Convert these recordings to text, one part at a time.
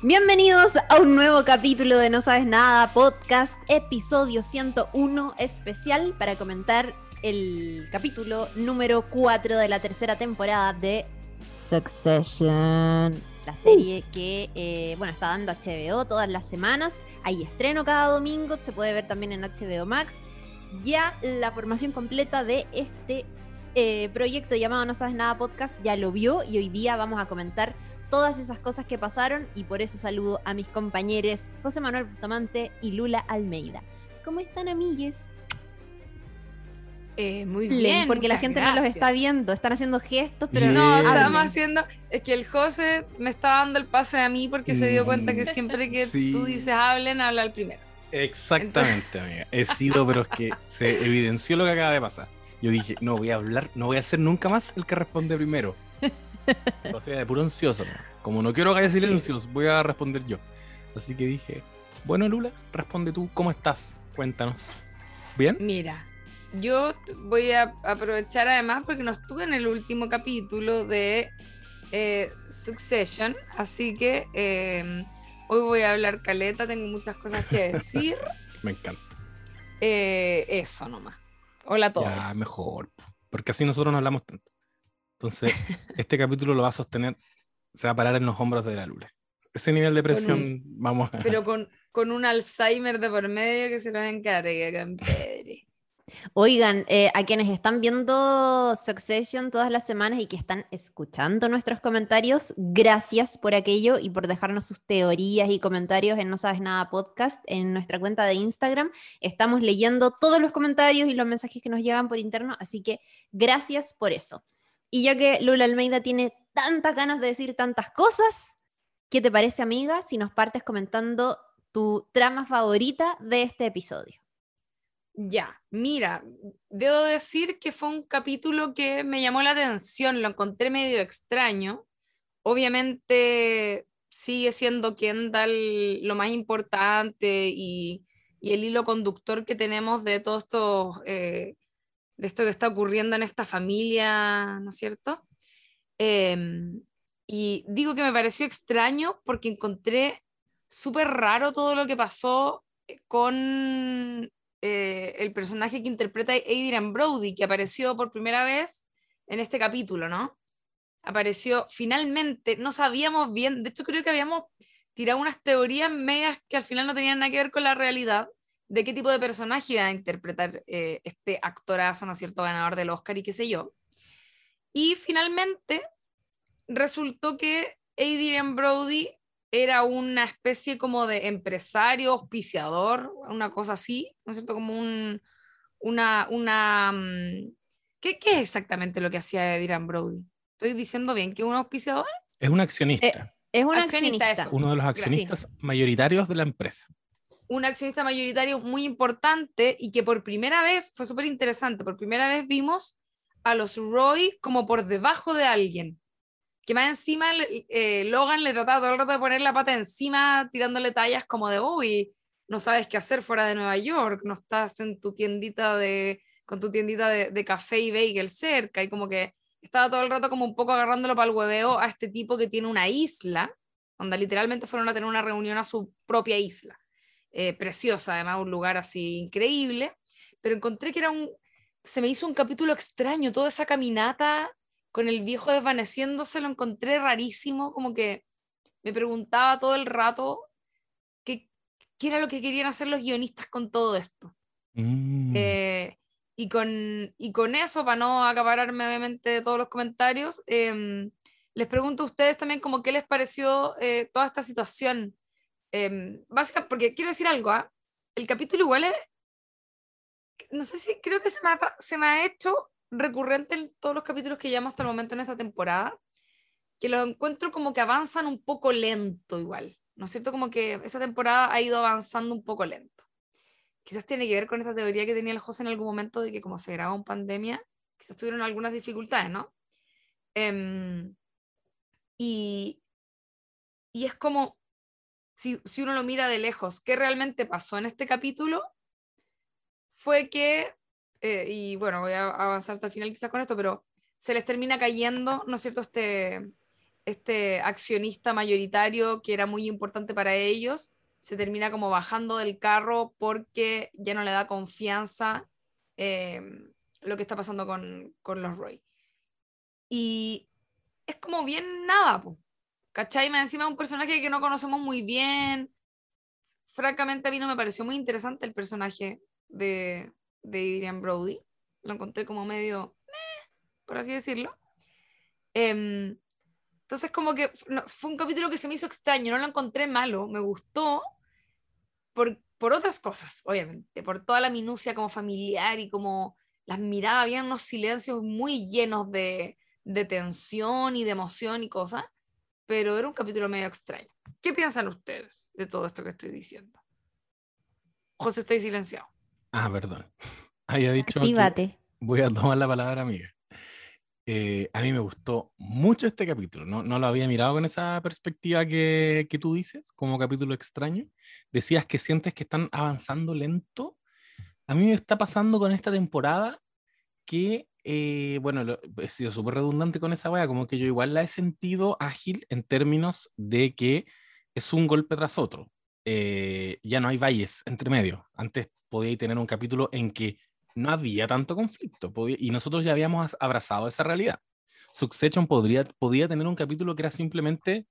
Bienvenidos a un nuevo capítulo de No Sabes Nada Podcast, episodio 101 especial para comentar el capítulo número 4 de la tercera temporada de Succession. La serie que, eh, bueno, está dando HBO todas las semanas. Hay estreno cada domingo, se puede ver también en HBO Max. Ya la formación completa de este eh, proyecto llamado No Sabes Nada Podcast ya lo vio y hoy día vamos a comentar todas esas cosas que pasaron y por eso saludo a mis compañeros José Manuel Bustamante y Lula Almeida. ¿Cómo están, amigues? Eh, muy bien. porque la gente no los está viendo, están haciendo gestos, pero no. estamos haciendo. Es que el José me está dando el pase a mí porque se dio cuenta que siempre que tú dices hablen, habla el primero. Exactamente, amiga. He sido, pero es que se evidenció lo que acaba de pasar. Yo dije, no voy a hablar, no voy a ser nunca más el que responde primero. O sea, de puro ansioso. Como no quiero que haya silencios, voy a responder yo. Así que dije, bueno, Lula, responde tú, ¿cómo estás? Cuéntanos. ¿Bien? Mira, yo voy a aprovechar además porque no estuve en el último capítulo de eh, Succession, así que eh, hoy voy a hablar caleta, tengo muchas cosas que decir. Me encanta. Eh, eso nomás. Hola a todos. Ya, mejor, porque así nosotros no hablamos tanto. Entonces, este capítulo lo va a sostener, se va a parar en los hombros de la Lula. Ese nivel de presión, vamos a... Pero con, con, un Alzheimer de por medio que se lo encargue, Oigan, eh, a quienes están viendo Succession todas las semanas y que están escuchando nuestros comentarios, gracias por aquello y por dejarnos sus teorías y comentarios en No Sabes Nada Podcast en nuestra cuenta de Instagram. Estamos leyendo todos los comentarios y los mensajes que nos llegan por interno, así que gracias por eso. Y ya que Lula Almeida tiene tantas ganas de decir tantas cosas, ¿qué te parece, amiga, si nos partes comentando tu trama favorita de este episodio? Ya, mira, debo decir que fue un capítulo que me llamó la atención, lo encontré medio extraño. Obviamente sigue siendo Kendall lo más importante y, el hilo conductor que tenemos de todo esto eh, de esto que está ocurriendo en esta familia, ¿no es cierto? Em, y digo que me pareció extraño porque encontré súper raro todo lo que pasó eh, con eh, el personaje que interpreta Adrian Brody, que apareció por primera vez en este capítulo, ¿no? Apareció finalmente, no sabíamos bien, de hecho creo que habíamos tirado unas teorías medias que al final no tenían nada que ver con la realidad, de qué tipo de personaje iba a interpretar eh, este actorazo, ¿no es cierto?, ganador del Oscar y qué sé yo. Y finalmente resultó que Adrian Brody era una especie como de empresario, auspiciador, una cosa así, ¿no es cierto? Como un, una, una, mm, ¿qué, ¿qué, es exactamente lo que hacía Adrian Brody? ¿Estoy diciendo bien que un auspiciador? Es un accionista. Eh, es un accionista. Uno de los accionistas mayoritarios de la empresa un accionista mayoritario muy importante y que por primera vez, fue súper interesante, por primera vez vimos a los Roy como por debajo de alguien. Que más encima eh, Logan le trataba todo el rato de poner la pata encima, tirándole tallas como de, uy, no sabes qué hacer fuera de Nueva York, no estás en tu tiendita de, con tu tiendita de, de café y bagel cerca, y como que estaba todo el rato como un poco agarrándolo para el hueveo a este tipo que tiene una isla, donde literalmente fueron a tener una reunión a su propia isla. Eh, preciosa, además un lugar así increíble, pero encontré que era un, se me hizo un capítulo extraño, toda esa caminata con el viejo desvaneciéndose, lo encontré rarísimo, como que me preguntaba todo el rato qué, qué era lo que querían hacer los guionistas con todo esto. Mm. Eh, y, con, y con eso, para no acapararme obviamente de todos los comentarios, em, les pregunto a ustedes también como qué les pareció eh, toda esta situación eh, básica, porque quiero decir algo, ¿ah? el capítulo igual es, no sé si creo que se me, ha, se me ha hecho recurrente en todos los capítulos que llevamos hasta el momento en esta temporada, que los encuentro como que avanzan un poco lento igual, ¿no es cierto? Como que esta temporada ha ido avanzando un poco lento. Quizás tiene que ver con esta teoría que tenía el José en algún momento de que como se grabó en pandemia, quizás tuvieron algunas dificultades, ¿no? Em, y, y es como, si, uno lo mira de lejos, ¿qué realmente pasó en este capítulo? Fue que, eh, y bueno, voy a avanzar hasta el final quizás con esto, pero se les termina cayendo, ¿no es cierto?, este, este accionista mayoritario que era muy importante para ellos, se termina como bajando del carro porque ya no le da confianza eh, lo que está pasando con, con, los Roy. Y es como bien nada, po. ¿Cachai? Me encima un personaje que no conocemos muy bien. Francamente a mí no me pareció muy interesante el personaje de, de Adrian Brody. Lo encontré como medio, por así decirlo. Em, entonces como que fue un capítulo que se me hizo extraño, no lo encontré malo, me gustó por, por otras cosas, obviamente, por toda la minucia como familiar y como las miradas, había unos silencios muy llenos de, de tensión y de emoción y cosas, pero era un capítulo medio extraño. ¿Qué piensan ustedes de todo esto que estoy diciendo? José, está silenciado. Ah, perdón. Había dicho. voy a tomar la palabra, amiga. Eh, a mí me gustó mucho este capítulo. No, no lo había mirado con esa perspectiva que, que, tú dices, como capítulo extraño. Decías que sientes que están avanzando lento. A mí me está pasando con esta temporada que, eh, bueno, he sido súper redundante con esa wea, como que yo igual la he sentido ágil en términos de que es un golpe tras otro. Eh, ya no hay valles entre medio. Antes podía tener un capítulo en que no había tanto conflicto y nosotros ya habíamos abrazado esa realidad. Succession podría, podía tener un capítulo que era simplemente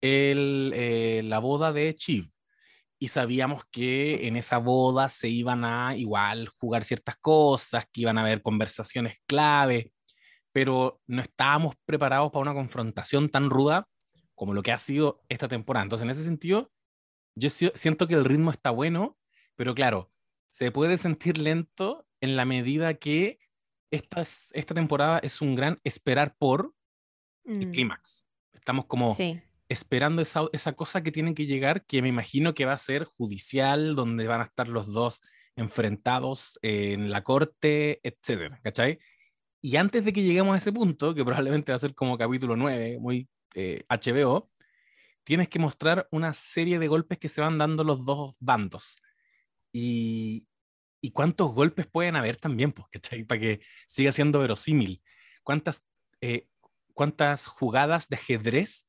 el, eh, la boda de Chief y sabíamos que en esa boda se iban a igual jugar ciertas cosas, que iban a haber conversaciones clave, pero no estábamos preparados para una confrontación tan ruda como lo que ha sido esta temporada. Entonces, en ese sentido, yo siento que el ritmo está bueno, pero claro, se puede sentir lento en la medida que esta, esta temporada es un gran esperar por el mm. clímax. Estamos como esperando esa, esa cosa que tiene que llegar, que me imagino que va a ser judicial, donde van a estar los dos enfrentados en la corte, etcétera, ¿cachai? Y antes de que lleguemos a ese punto, que probablemente va a ser como capítulo 9, muy HBO, eh, tienes que mostrar una serie de golpes que se van dando los dos bandos. Y, y cuántos golpes pueden haber también, pues, ¿cachai? Para que siga siendo verosímil. ¿Cuántas, eh, ¿Cuántas jugadas de ajedrez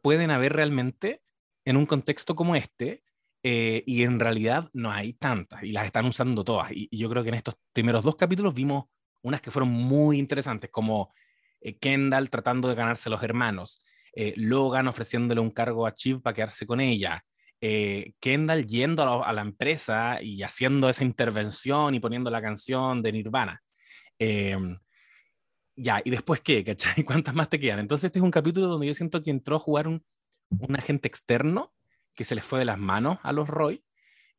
pueden haber realmente en un contexto como este? Eh, y en realidad no hay tantas y las están usando todas. Y, yo creo que en estos primeros dos capítulos vimos unas que fueron muy interesantes, como eh, Kendall tratando de ganarse a los hermanos, Logan ofreciéndole un cargo a Chief para quedarse con ella, eh, Kendall yendo a, la empresa y haciendo esa intervención y poniendo la canción de Nirvana. Ya, ¿y después qué? ¿Cachai? ¿Cuántas más te quedan? Entonces este es un capítulo donde yo siento que entró a jugar un, un agente externo que se les fue de las manos a los Roy,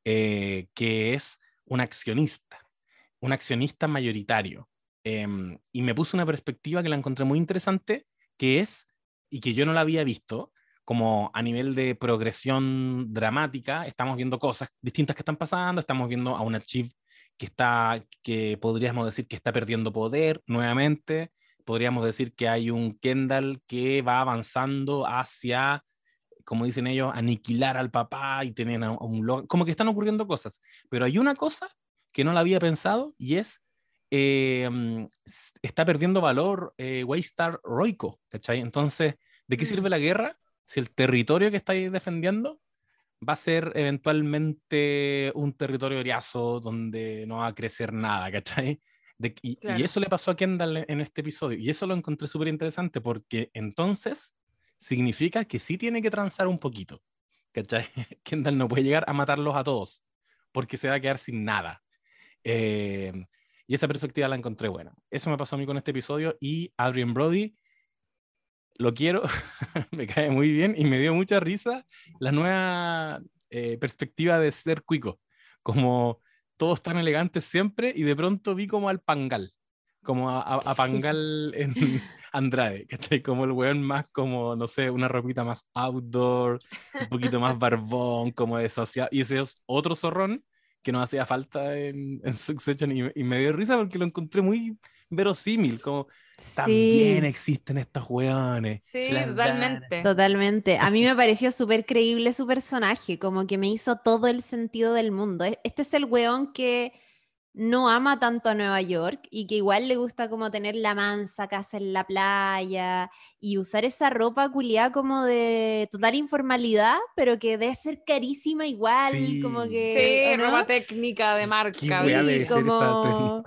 eh, que es un accionista, un accionista mayoritario. Em, y me puso una perspectiva que la encontré muy interesante, que es, y que yo no la había visto, como a nivel de progresión dramática, estamos viendo cosas distintas que están pasando, estamos viendo a una Chief que está, que podríamos decir que está perdiendo poder nuevamente, podríamos decir que hay un Kendall que va avanzando hacia, como dicen ellos, aniquilar al papá y tener a un como que están ocurriendo cosas, pero hay una cosa que no la había pensado y es em, está perdiendo valor eh, Waystar Roico, ¿cachai? Entonces, ¿de qué sirve mm. la guerra si el territorio que estáis defendiendo va a ser eventualmente un territorio oriazo donde no va a crecer nada, ¿cachai? y, eso le pasó a Kendall en este episodio. Y eso lo encontré súper interesante porque entonces significa que sí tiene que transar un poquito, ¿cachai? Kendall no puede llegar a matarlos a todos porque se va a quedar sin nada. Eh, y esa perspectiva la encontré buena. Eso me pasó a mí con este episodio y Adrian Brody lo quiero, me cae muy bien y me dio mucha risa la nueva eh, perspectiva de ser cuico, como todos tan elegantes siempre y de pronto vi como al Pangal, como a, Pangal en Andrade, ¿cachai? Como el weón más como, no sé, una ropita más outdoor, un poquito más barbón, como de social, y ese es otro zorrón que nos hacía falta en, en Succession y, y me dio risa porque lo encontré muy verosímil, como también existen estos weones. Sí, totalmente. Totalmente. A mí me pareció súper creíble su personaje, como que me hizo todo el sentido del mundo. E-, este es el weón que no ama tanto a Nueva York y que igual le gusta como tener la mansa casa en la playa y usar esa ropa culiada como de total informalidad, pero que debe ser carísima igual, como que... Sí, ropa técnica de marca. como...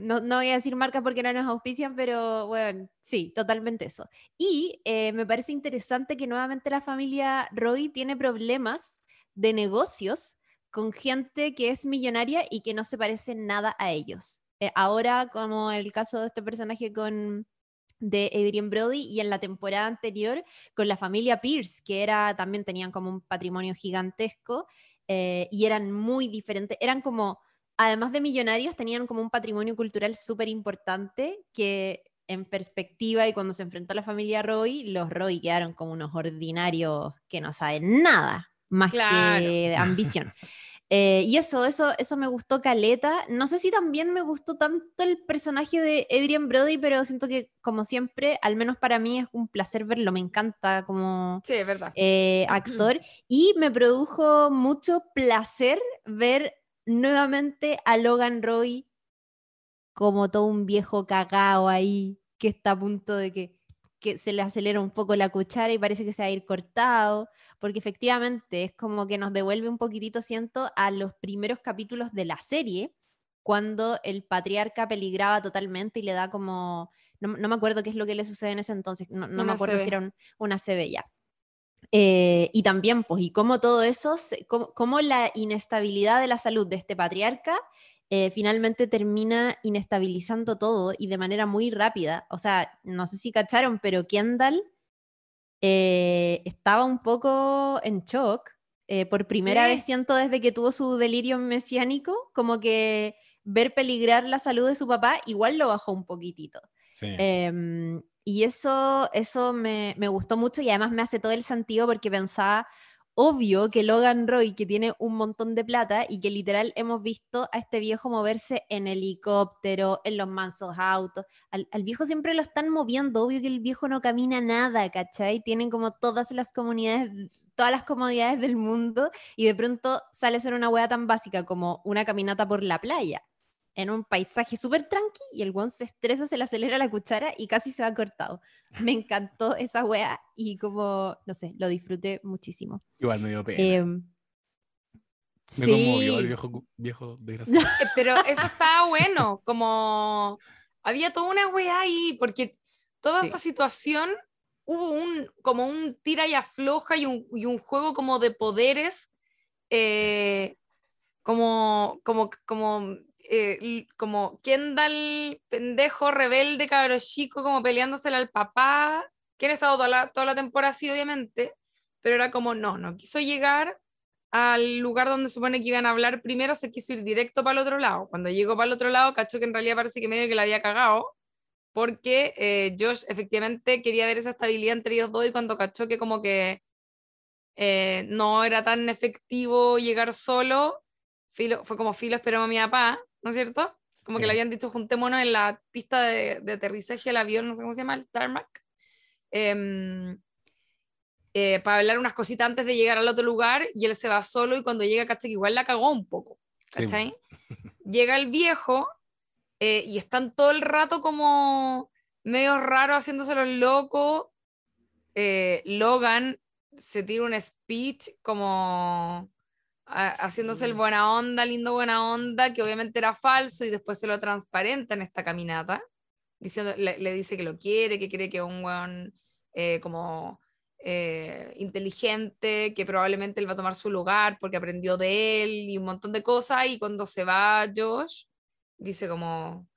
No, no, voy a decir marca porque no nos auspician, pero bueno, sí, totalmente eso. Y eh, me parece interesante que nuevamente la familia Roy tiene problemas de negocios con gente que es millonaria y que no se parece nada a ellos. Eh, ahora, como el caso de este personaje con de Adrian Brody y en la temporada anterior con la familia Pierce, que era también tenían como un patrimonio gigantesco eh, y eran muy diferentes, eran como, además de millonarios, tenían como un patrimonio cultural súper importante que en perspectiva y cuando se enfrentó a la familia Roy, los Roy quedaron como unos ordinarios que no saben nada más que ambición. Eh, y eso, eso, eso me gustó Caleta. No sé si también me gustó tanto el personaje de Adrian Brody, pero siento que, como siempre, al menos para mí es un placer verlo. Me encanta como sí, verdad. Eh, actor. Y me produjo mucho placer ver nuevamente a Logan Roy como todo un viejo cagao ahí, que está a punto de que, que se le acelera un poco la cuchara y parece que se va a ir cortado porque efectivamente es como que nos devuelve un poquitito, siento, a los primeros capítulos de la serie, cuando el patriarca peligraba totalmente y le da como, no, me acuerdo qué es lo que le sucede en ese entonces, no, me acuerdo si era una CB ya. Eh, y también, pues, y cómo todo eso, cómo, la inestabilidad de la salud de este patriarca eh, finalmente termina inestabilizando todo y de manera muy rápida. O sea, no sé si cacharon, pero Kendall eh, estaba un poco en shock. Por primera vez siento desde que tuvo su delirio mesiánico, como que ver peligrar la salud de su papá igual lo bajó un poquitito. Em, y eso, eso me, me, gustó mucho y además me hace todo el sentido porque pensaba, obvio que Logan Roy, que tiene un montón de plata y que literal hemos visto a este viejo moverse en helicóptero, en los mansos autos, al, viejo siempre lo están moviendo, obvio que el viejo no camina nada, ¿cachai? Tienen como todas las comunidades, todas las comodidades del mundo y de pronto sale a ser una hueá tan básica como una caminata por la playa en un paisaje súper tranqui y el guan se estresa, se le acelera la cuchara y casi se va cortado. Me encantó esa wea y como, no sé, lo disfruté muchísimo. Igual me dio pena. Em, me sí. conmovió el viejo, viejo desgraciado. Eh, pero eso estaba bueno, como había toda una wea ahí, porque toda esa situación hubo un, como un tira y afloja y un, y un juego como de poderes, eh, como, como, como eh, como Kendall, pendejo, rebelde, cabro chico, como peleándosela al papá, que han estado toda la, toda la temporada así, obviamente, pero era como, no, no quiso llegar al lugar donde supone que iban a hablar primero, se quiso ir directo para el otro lado. Cuando llegó para el otro lado, cachó que en realidad parece que medio que la había cagado, porque eh, Josh efectivamente quería ver esa estabilidad entre ellos dos y cuando cachó que como que eh, no era tan efectivo llegar solo, filo, fue como filo esperamos a mi papá, ¿no es cierto? Como que le habían dicho, juntémonos en la pista de, aterrizaje del avión, no sé cómo se llama, el tarmac, em, eh, para hablar unas cositas antes de llegar al otro lugar, y él se va solo, y cuando llega, caché que igual la cagó un poco, ¿cachai? Llega el viejo, eh, y están todo el rato como medio raro haciéndose los locos. Eh, Logan se tira un speech como haciéndose el buena onda, lindo buena onda, que obviamente era falso y después se lo transparenta en esta caminata, diciendo, le, dice que lo quiere, que cree que es un buen eh, como eh, inteligente, que probablemente él va a tomar su lugar porque aprendió de él y un montón de cosas y cuando se va Josh, dice como...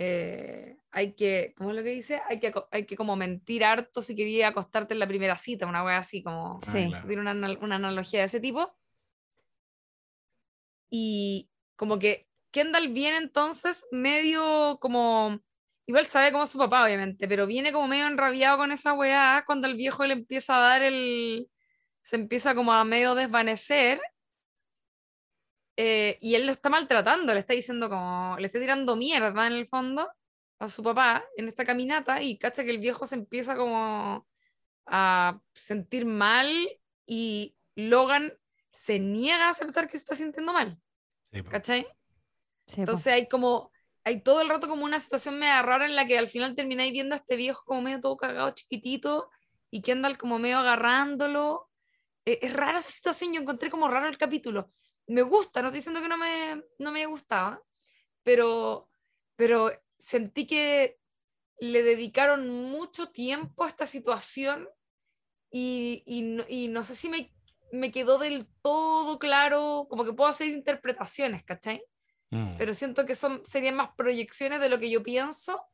Eh, hay que, ¿cómo es lo que dice? Hay que, hay que como mentir harto si quería acostarte en la primera cita, una wea así, como sí. tiene una, una analogía de ese tipo y como que Kendall viene entonces medio como, igual sabe como su papá obviamente, pero viene como medio enrabiado con esa weá cuando el viejo le empieza a dar el, se empieza como a medio desvanecer. Eh, y él lo está maltratando, le está diciendo como, le está tirando mierda en el fondo a su papá en esta caminata y cacha que el viejo se empieza como a sentir mal y Logan se niega a aceptar que se está sintiendo mal. ¿Cachai? Sí, po. Entonces hay como, hay todo el rato como una situación media rara en la que al final termináis viendo a este viejo como medio todo cagado, chiquitito, y Kendall como medio agarrándolo. Eh, es rara esa situación, yo encontré como raro el capítulo. Me gusta, no estoy diciendo que no me, no me gustaba, pero, pero sentí que le dedicaron mucho tiempo a esta situación y, y no, y no sé si me, me quedó del todo claro, como que puedo hacer interpretaciones, ¿cachai? Mm. pero siento que son, serían más proyecciones de lo que yo pienso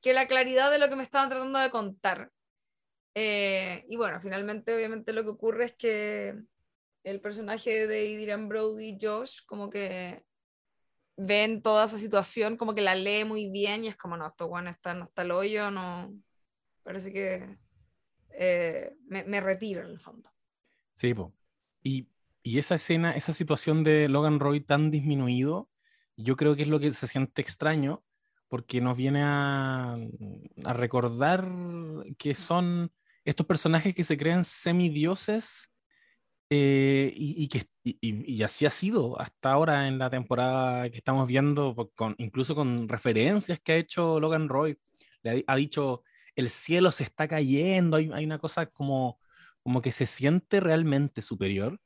que la claridad de lo que me estaban tratando de contar. Eh, y bueno, finalmente, obviamente, lo que ocurre es que el personaje de Adrian Brody, Josh, como que ven toda esa situación, como que la lee muy bien y es como, no, esto bueno, está, no está el hoyo, no. Parece que eh, me, me retiro en el fondo. Sí. Y, esa escena, esa situación de Logan Roy tan disminuido, yo creo que es lo que se siente extraño, porque nos viene a, recordar que son estos personajes que se creen semidioses eh, y, que y, y- así ha sido hasta ahora en la temporada que estamos viendo, con, incluso con referencias que ha hecho Logan Roy. Ha, ha dicho, el cielo se está cayendo, hay, hay una cosa como, como que se siente realmente superior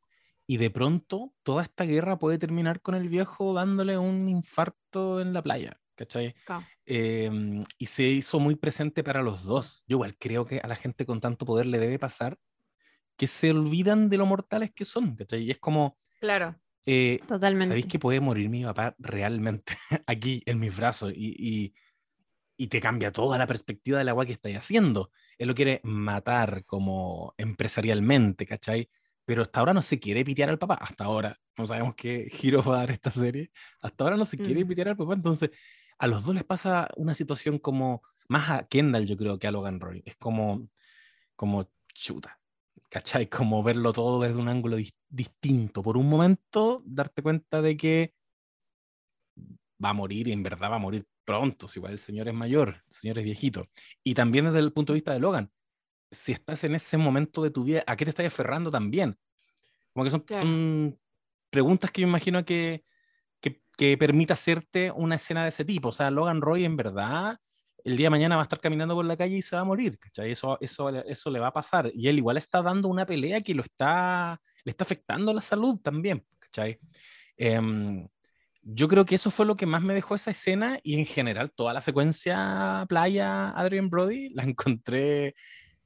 y de pronto toda esta guerra puede terminar con el viejo dándole un infarto en la playa, ¿cachai? Claro. Eh, y se hizo muy presente para los dos. Yo igual creo que a la gente con tanto poder le debe pasar que se olvidan de lo mortales que son, ¿cachai? Y es como, Claro. eh, Totalmente. ¿sabéis que puede morir mi papá realmente aquí en mis brazos? Y, y, y te cambia toda la perspectiva del agua que estáis haciendo. Él lo quiere matar como empresarialmente, ¿cachai? Pero hasta ahora no se quiere pitear al papá. Hasta ahora. No sabemos qué giro va a dar esta serie. Hasta ahora no se quiere Mm. pitear al papá. Entonces, a los dos les pasa una situación como, más a Kendall yo creo que a Logan Roy. Es como, como chuta. ¿Cachai? Como verlo todo desde un ángulo dis- distinto. Por un momento, darte cuenta de que va a morir y en verdad va a morir pronto. Si igual el señor es mayor, el señor es viejito. Y también desde el punto de vista de Logan, si estás en ese momento de tu vida, ¿a qué te estás aferrando también? Como que son, Claro. son preguntas que yo imagino que, que, que permite hacerte una escena de ese tipo. O sea, Logan Roy en verdad el día de mañana va a estar caminando por la calle y se va a morir, ¿cachai? Eso, eso, eso le va a pasar. Y él igual está dando una pelea que lo está, le está afectando la salud también, ¿cachai? Em, yo creo que eso fue lo que más me dejó esa escena y en general toda la secuencia playa Adrian Brody la encontré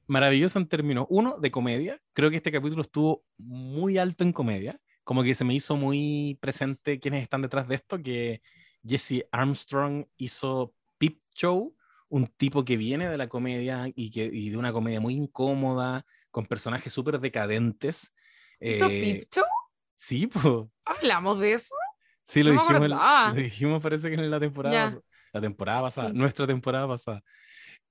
maravillosa en términos, uno, de comedia. Creo que este capítulo estuvo muy alto en comedia. Como que se me hizo muy presente quienes están detrás de esto, que Jesse Armstrong hizo Peep Show, un tipo que viene de la comedia y, que, y de una comedia muy incómoda, con personajes súper decadentes. ¿Hizo Eh, Peep Show? Sí, pues. ¿Hablamos de eso? Sí, lo No dijimos, lo dijimos, parece que en la temporada, pas- la temporada pasada, Sí. nuestra temporada pasada.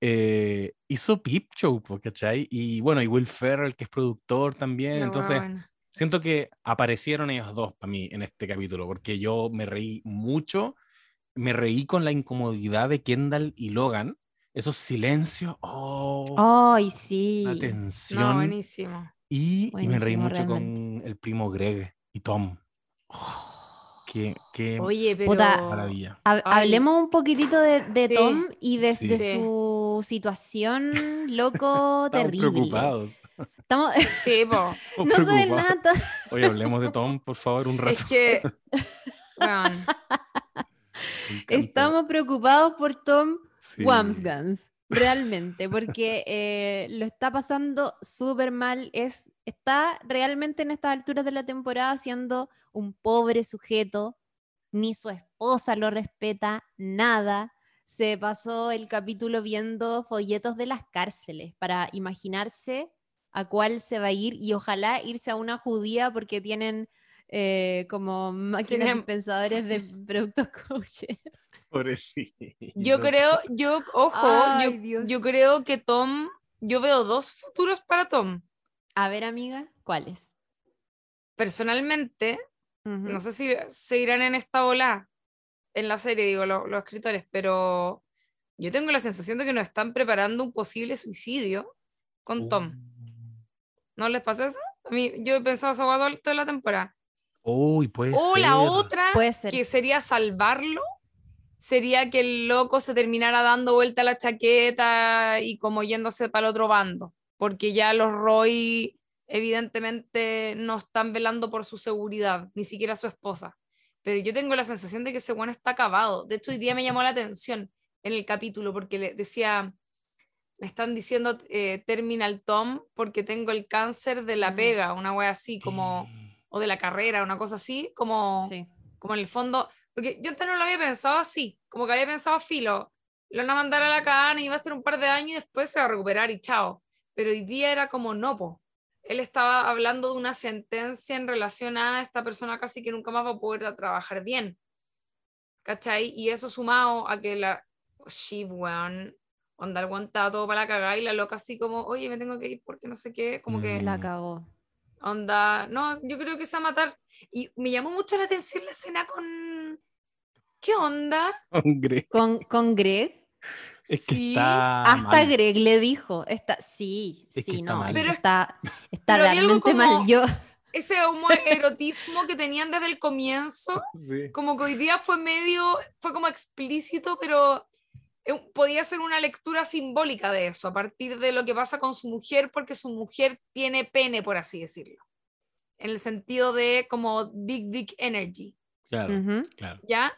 Eh, hizo Peep Show, ¿cachai? Y bueno, y Will Ferrell, que es productor también. La Entonces, buena. siento que aparecieron ellos dos para mí en este capítulo, porque yo me reí mucho, me reí con la incomodidad de Kendall y Logan, esos silencios, oh, Ay, sí. la No, tensión. buenísimo. Y, y me reí Buenísimo, mucho realmente. con el primo Greg y Tom. Oh, qué, qué Oye, pero. Puta, maravilla. Hablemos un poquito de, de Sí. Tom y de, Sí. de Sí. su situación loco Estamos terrible. preocupados. Estamos, Sí, po. No preocupados. nada. Oye, hablemos de Tom, por favor, un rato. Es que. Estamos preocupados por Tom Sí. Wamsgans, realmente, porque eh, lo está pasando súper mal. Es, está realmente en estas alturas de la temporada siendo un pobre sujeto, ni su esposa lo respeta, nada. Se pasó el capítulo viendo folletos de las cárceles para imaginarse a cuál se va a ir y ojalá irse a una judía porque tienen eh, como máquinas Tienen- dispensadores de productos kosher. Pobrecito. Yo creo, yo, ojo, Ay, yo, creo que Tom. Yo veo dos futuros para Tom. A ver, amiga, ¿cuáles? Personalmente, no sé si se irán en esta ola en la serie, digo, lo- los escritores, pero yo tengo la sensación de que nos están preparando un posible suicidio con Tom. Uh. ¿No les pasa eso? A mí, yo he pensado eso toda toda la temporada. Uy, puede O ser. la otra, Puede ser. que sería salvarlo, sería que el loco se terminara dando vuelta a la chaqueta y como yéndose para el otro bando, porque ya los Roy evidentemente no están velando por su seguridad, ni siquiera su esposa. Pero yo tengo la sensación de que ese bueno está acabado. De hecho, hoy día me llamó la atención en el capítulo porque le decía, me están diciendo eh, Terminal Tom porque tengo el cáncer de la Mm. pega, una wea así, como, o de la carrera, una cosa así, como Sí. como en el fondo, porque yo antes no lo había pensado así, como que había pensado filo, lo van a mandar a la cana y va a estar un par de años y después se va a recuperar y chao. Pero hoy día era como no, po. Él estaba hablando de una sentencia en relación a esta persona casi que nunca más va a poder trabajar bien. ¿Cachai? Y eso sumado a que la Shiv, weón, onda estaba todo para la cagada y la loca así como, oye, me tengo que ir porque no sé qué, como que Mm. La cagó. Onda, no, yo creo que se va a matar. Y me llamó mucho la atención la escena con. ¿Qué onda? Hombre, Con, con Greg. es que Sí, está Hasta mal. Greg le dijo. Está, sí, Es sí, está no. mal. es que Pero- está está pero realmente mal. Yo, Ese homoerotismo que tenían desde el comienzo, Sí. como que hoy día fue medio, fue como explícito, pero eh, podía ser una lectura simbólica de eso, a partir de lo que pasa con su mujer, porque su mujer tiene pene, por así decirlo. En el sentido de como Big Dick Energy. Claro, Ujú. claro. ¿ya?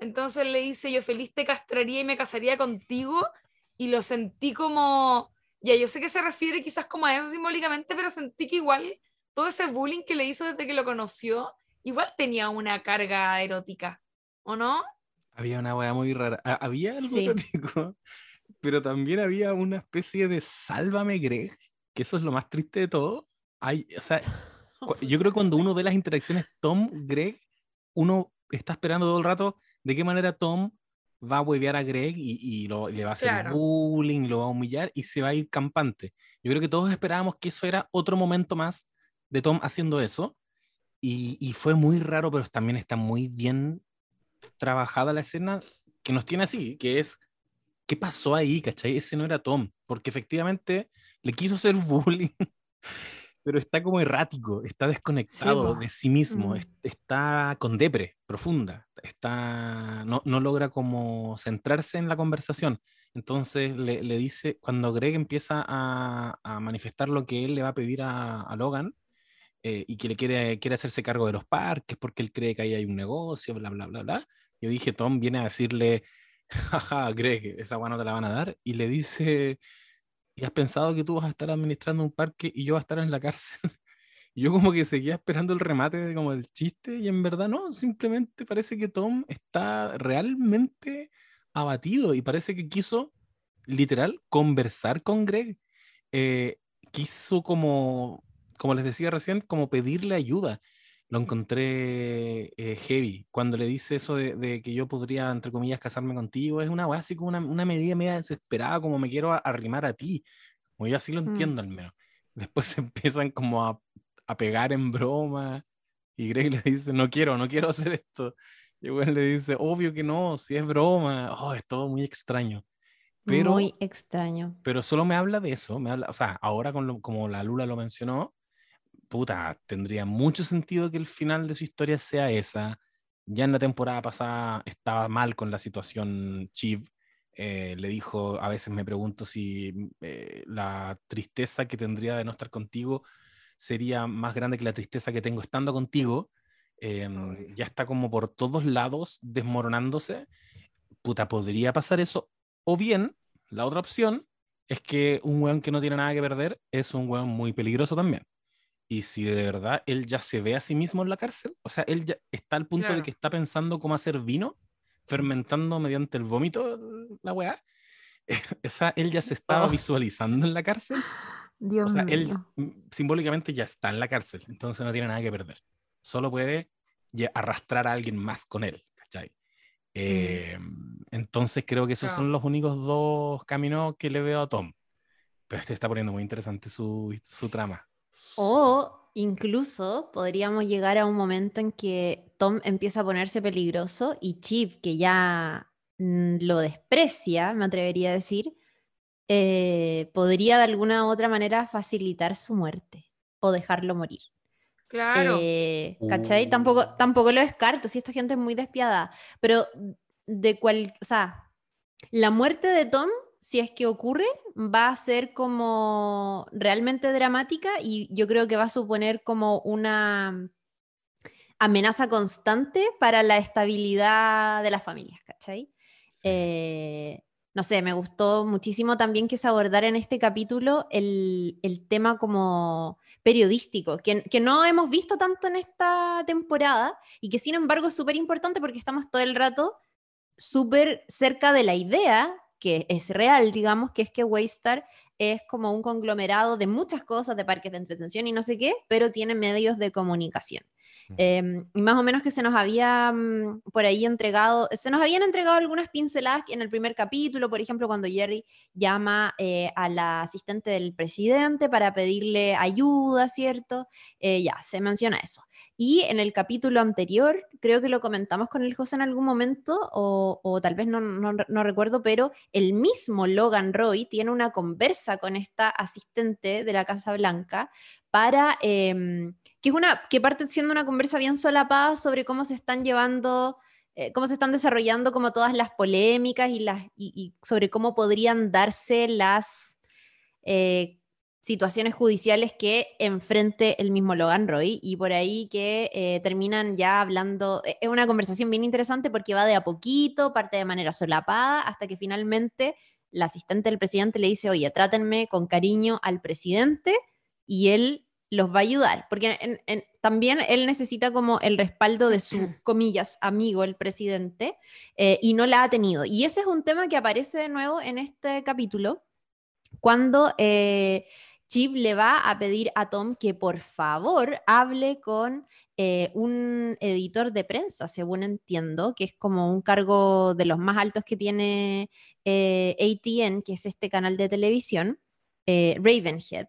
Entonces le dice, yo feliz te castraría y me casaría contigo, y lo sentí como, ya yo sé que se refiere quizás como a eso simbólicamente, pero sentí que igual todo ese bullying que le hizo desde que lo conoció, igual tenía una carga erótica, ¿o no? Había una weá muy rara. Ha- Había algo Sí. erótico, pero también había una especie de sálvame, Greg, que eso es lo más triste de todo. Hay, o sea, yo creo que cuando uno ve las interacciones Tom-Greg, uno está esperando todo el rato de qué manera Tom va a huevear a Greg y, y lo- le va a hacer Claro. bullying, lo va a humillar y se va a ir campante. Yo creo que todos esperábamos que eso era otro momento más de Tom haciendo eso. Y, y fue muy raro, pero también está muy bien trabajada la escena que nos tiene así, que es, ¿qué pasó ahí? ¿Cachai? Ese no era Tom, porque efectivamente le quiso hacer bullying, pero está como errático, está desconectado po. de sí mismo, Mm. es- está con depre profunda, está, no, no logra como centrarse en la conversación. Entonces le, le dice, cuando Greg empieza a, a manifestar lo que él le va a pedir a, a Logan, eh, y que le quiere, quiere hacerse cargo de los parques porque él cree que ahí hay un negocio, bla, bla, bla, bla. Yo dije, Tom viene a decirle, jaja, Greg, esa agua no te la van a dar. Y le dice, ¿y has pensado que tú vas a estar administrando un parque y yo voy a estar en la cárcel? Y yo como que seguía esperando el remate de como el chiste y en verdad no, simplemente parece que Tom está realmente abatido y parece que quiso literal conversar con Greg. Eh, quiso como, como les decía recién, como pedirle ayuda. Lo encontré eh, heavy. Cuando le dice eso de, de que yo podría, entre comillas, casarme contigo, es una weá así como una, una medida media desesperada, como me quiero a- arrimar a ti. Como yo así lo Mm. entiendo al menos. Después se empiezan como a, a pegar en broma y Greg le dice, no quiero, no quiero hacer esto. Y igual le dice, obvio que no, si es broma. Oh, es todo muy extraño. Pero, Muy extraño. pero solo me habla de eso, me habla, o sea, ahora con lo- como la Lula lo mencionó, puta, tendría mucho sentido que el final de su historia sea esa. Ya en la temporada pasada estaba mal con la situación Chiv. eh, le dijo, a veces me pregunto si eh, la tristeza que tendría de no estar contigo sería más grande que la tristeza que tengo estando contigo. Em, ya está como por todos lados desmoronándose. Puta, podría pasar eso. O bien, la otra opción es que un weón que no tiene nada que perder es un weón muy peligroso también. Y si de verdad él ya se ve a sí mismo en la cárcel, o sea, él ya está al punto de Claro. que está pensando cómo hacer vino, fermentando mediante el vómito la weá. O sea, él ya se estaba Oh. visualizando en la cárcel. Dios O sea, él mío. mm, simbólicamente ya está en la cárcel, entonces no tiene nada que perder. Solo puede arrastrar a alguien más con él, ¿cachai? Eh, Entonces creo que esos Claro. son los únicos dos caminos que le veo a Tom. Pero este está poniendo muy interesante su, su trama. O incluso podríamos llegar a un momento en que Tom empieza a ponerse peligroso y Chip, que ya mm, lo desprecia, me atrevería a decir, eh, podría de alguna u otra manera facilitar su muerte o dejarlo morir. Claro. Eh, ¿Cachai? Uh. Tampoco, tampoco lo descarto, si esta gente es muy despiadada. Pero de cual, o sea, la muerte de Tom, si es que ocurre, va a ser como realmente dramática y yo creo que va a suponer como una amenaza constante para la estabilidad de las familias, ¿cachai? Eh, no sé, me gustó muchísimo también que se abordara en este capítulo el, el tema como periodístico, que, que, no hemos visto tanto en esta temporada y que sin embargo es súper importante porque estamos todo el rato súper cerca de la idea que es real, digamos, que es que Waystar es como un conglomerado de muchas cosas, de parques de entretención y no sé qué, pero tiene medios de comunicación. Eh, y más o menos que se nos había um, por ahí entregado, se nos habían entregado algunas pinceladas en el primer capítulo, por ejemplo, cuando Jerry llama eh, a la asistente del presidente para pedirle ayuda, ¿cierto? Eh, ya, se menciona eso. Y en el capítulo anterior, creo que lo comentamos con el José en algún momento, o, tal vez no, no, recuerdo, pero el mismo Logan Roy tiene una conversa con esta asistente de la Casa Blanca para, eh, que es una, que parte siendo una conversa bien solapada sobre cómo se están llevando, eh, cómo se están desarrollando como todas las polémicas y, las, y sobre cómo podrían darse las... Eh, situaciones judiciales que enfrente el mismo Logan Roy y por ahí que eh, terminan ya hablando, es una conversación bien interesante porque va de a poquito, parte de manera solapada, hasta que finalmente la asistente del presidente le dice, oye, trátenme con cariño al presidente y él los va a ayudar, porque en, en, también él necesita como el respaldo de su, comillas, amigo, el presidente, eh, y no la ha tenido. Y ese es un tema que aparece de nuevo en este capítulo, cuando... Eh, Chip le va a pedir a Tom que por favor hable con eh, un editor de prensa, según entiendo, que es como un cargo de los más altos que tiene eh, ATN, que es este canal de televisión, eh, Ravenhead,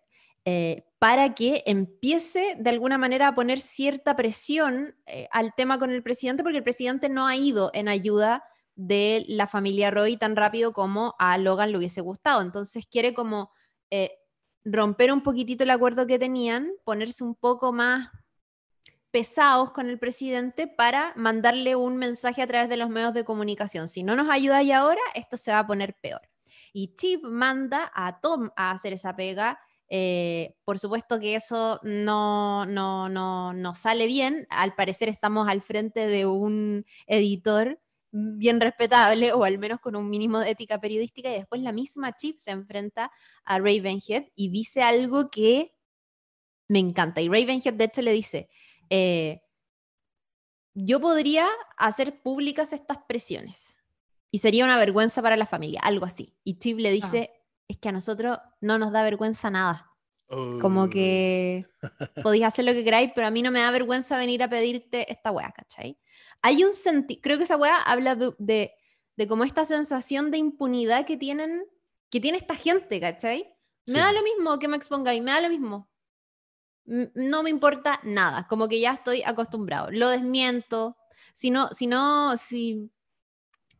para que empiece de alguna manera a poner cierta presión al tema con el presidente, porque el presidente no ha ido en ayuda de la familia Roy tan rápido como a Logan le hubiese gustado. Entonces quiere como romper un poquitito el acuerdo que tenían, ponerse un poco más pesados con el presidente para mandarle un mensaje a través de los medios de comunicación. Si no nos ayudáis ahora, esto se va a poner peor. Y Chip manda a Tom a hacer esa pega. Eh, por supuesto que eso no, no, no, no sale bien. Al parecer estamos al frente de un editor bien respetable o al menos con un mínimo de ética periodística y después la misma Chip se enfrenta a Ravenhead y dice algo que me encanta y Ravenhead de hecho le dice eh, yo podría hacer públicas estas presiones y sería una vergüenza para la familia, algo así y Chip le dice ah. es que a nosotros no nos da vergüenza nada como que podéis hacer lo que queráis, pero a mí no me da vergüenza venir a pedirte esta weá, ¿cachai? Hay un sentido, creo que esa weá habla de, de, de, como esta sensación de impunidad que tienen, que tiene esta gente, ¿cachai? Me sí. da lo mismo que me expongáis, me da lo mismo. No me importa nada, como que ya estoy acostumbrado. Lo desmiento. Si no, si no, si.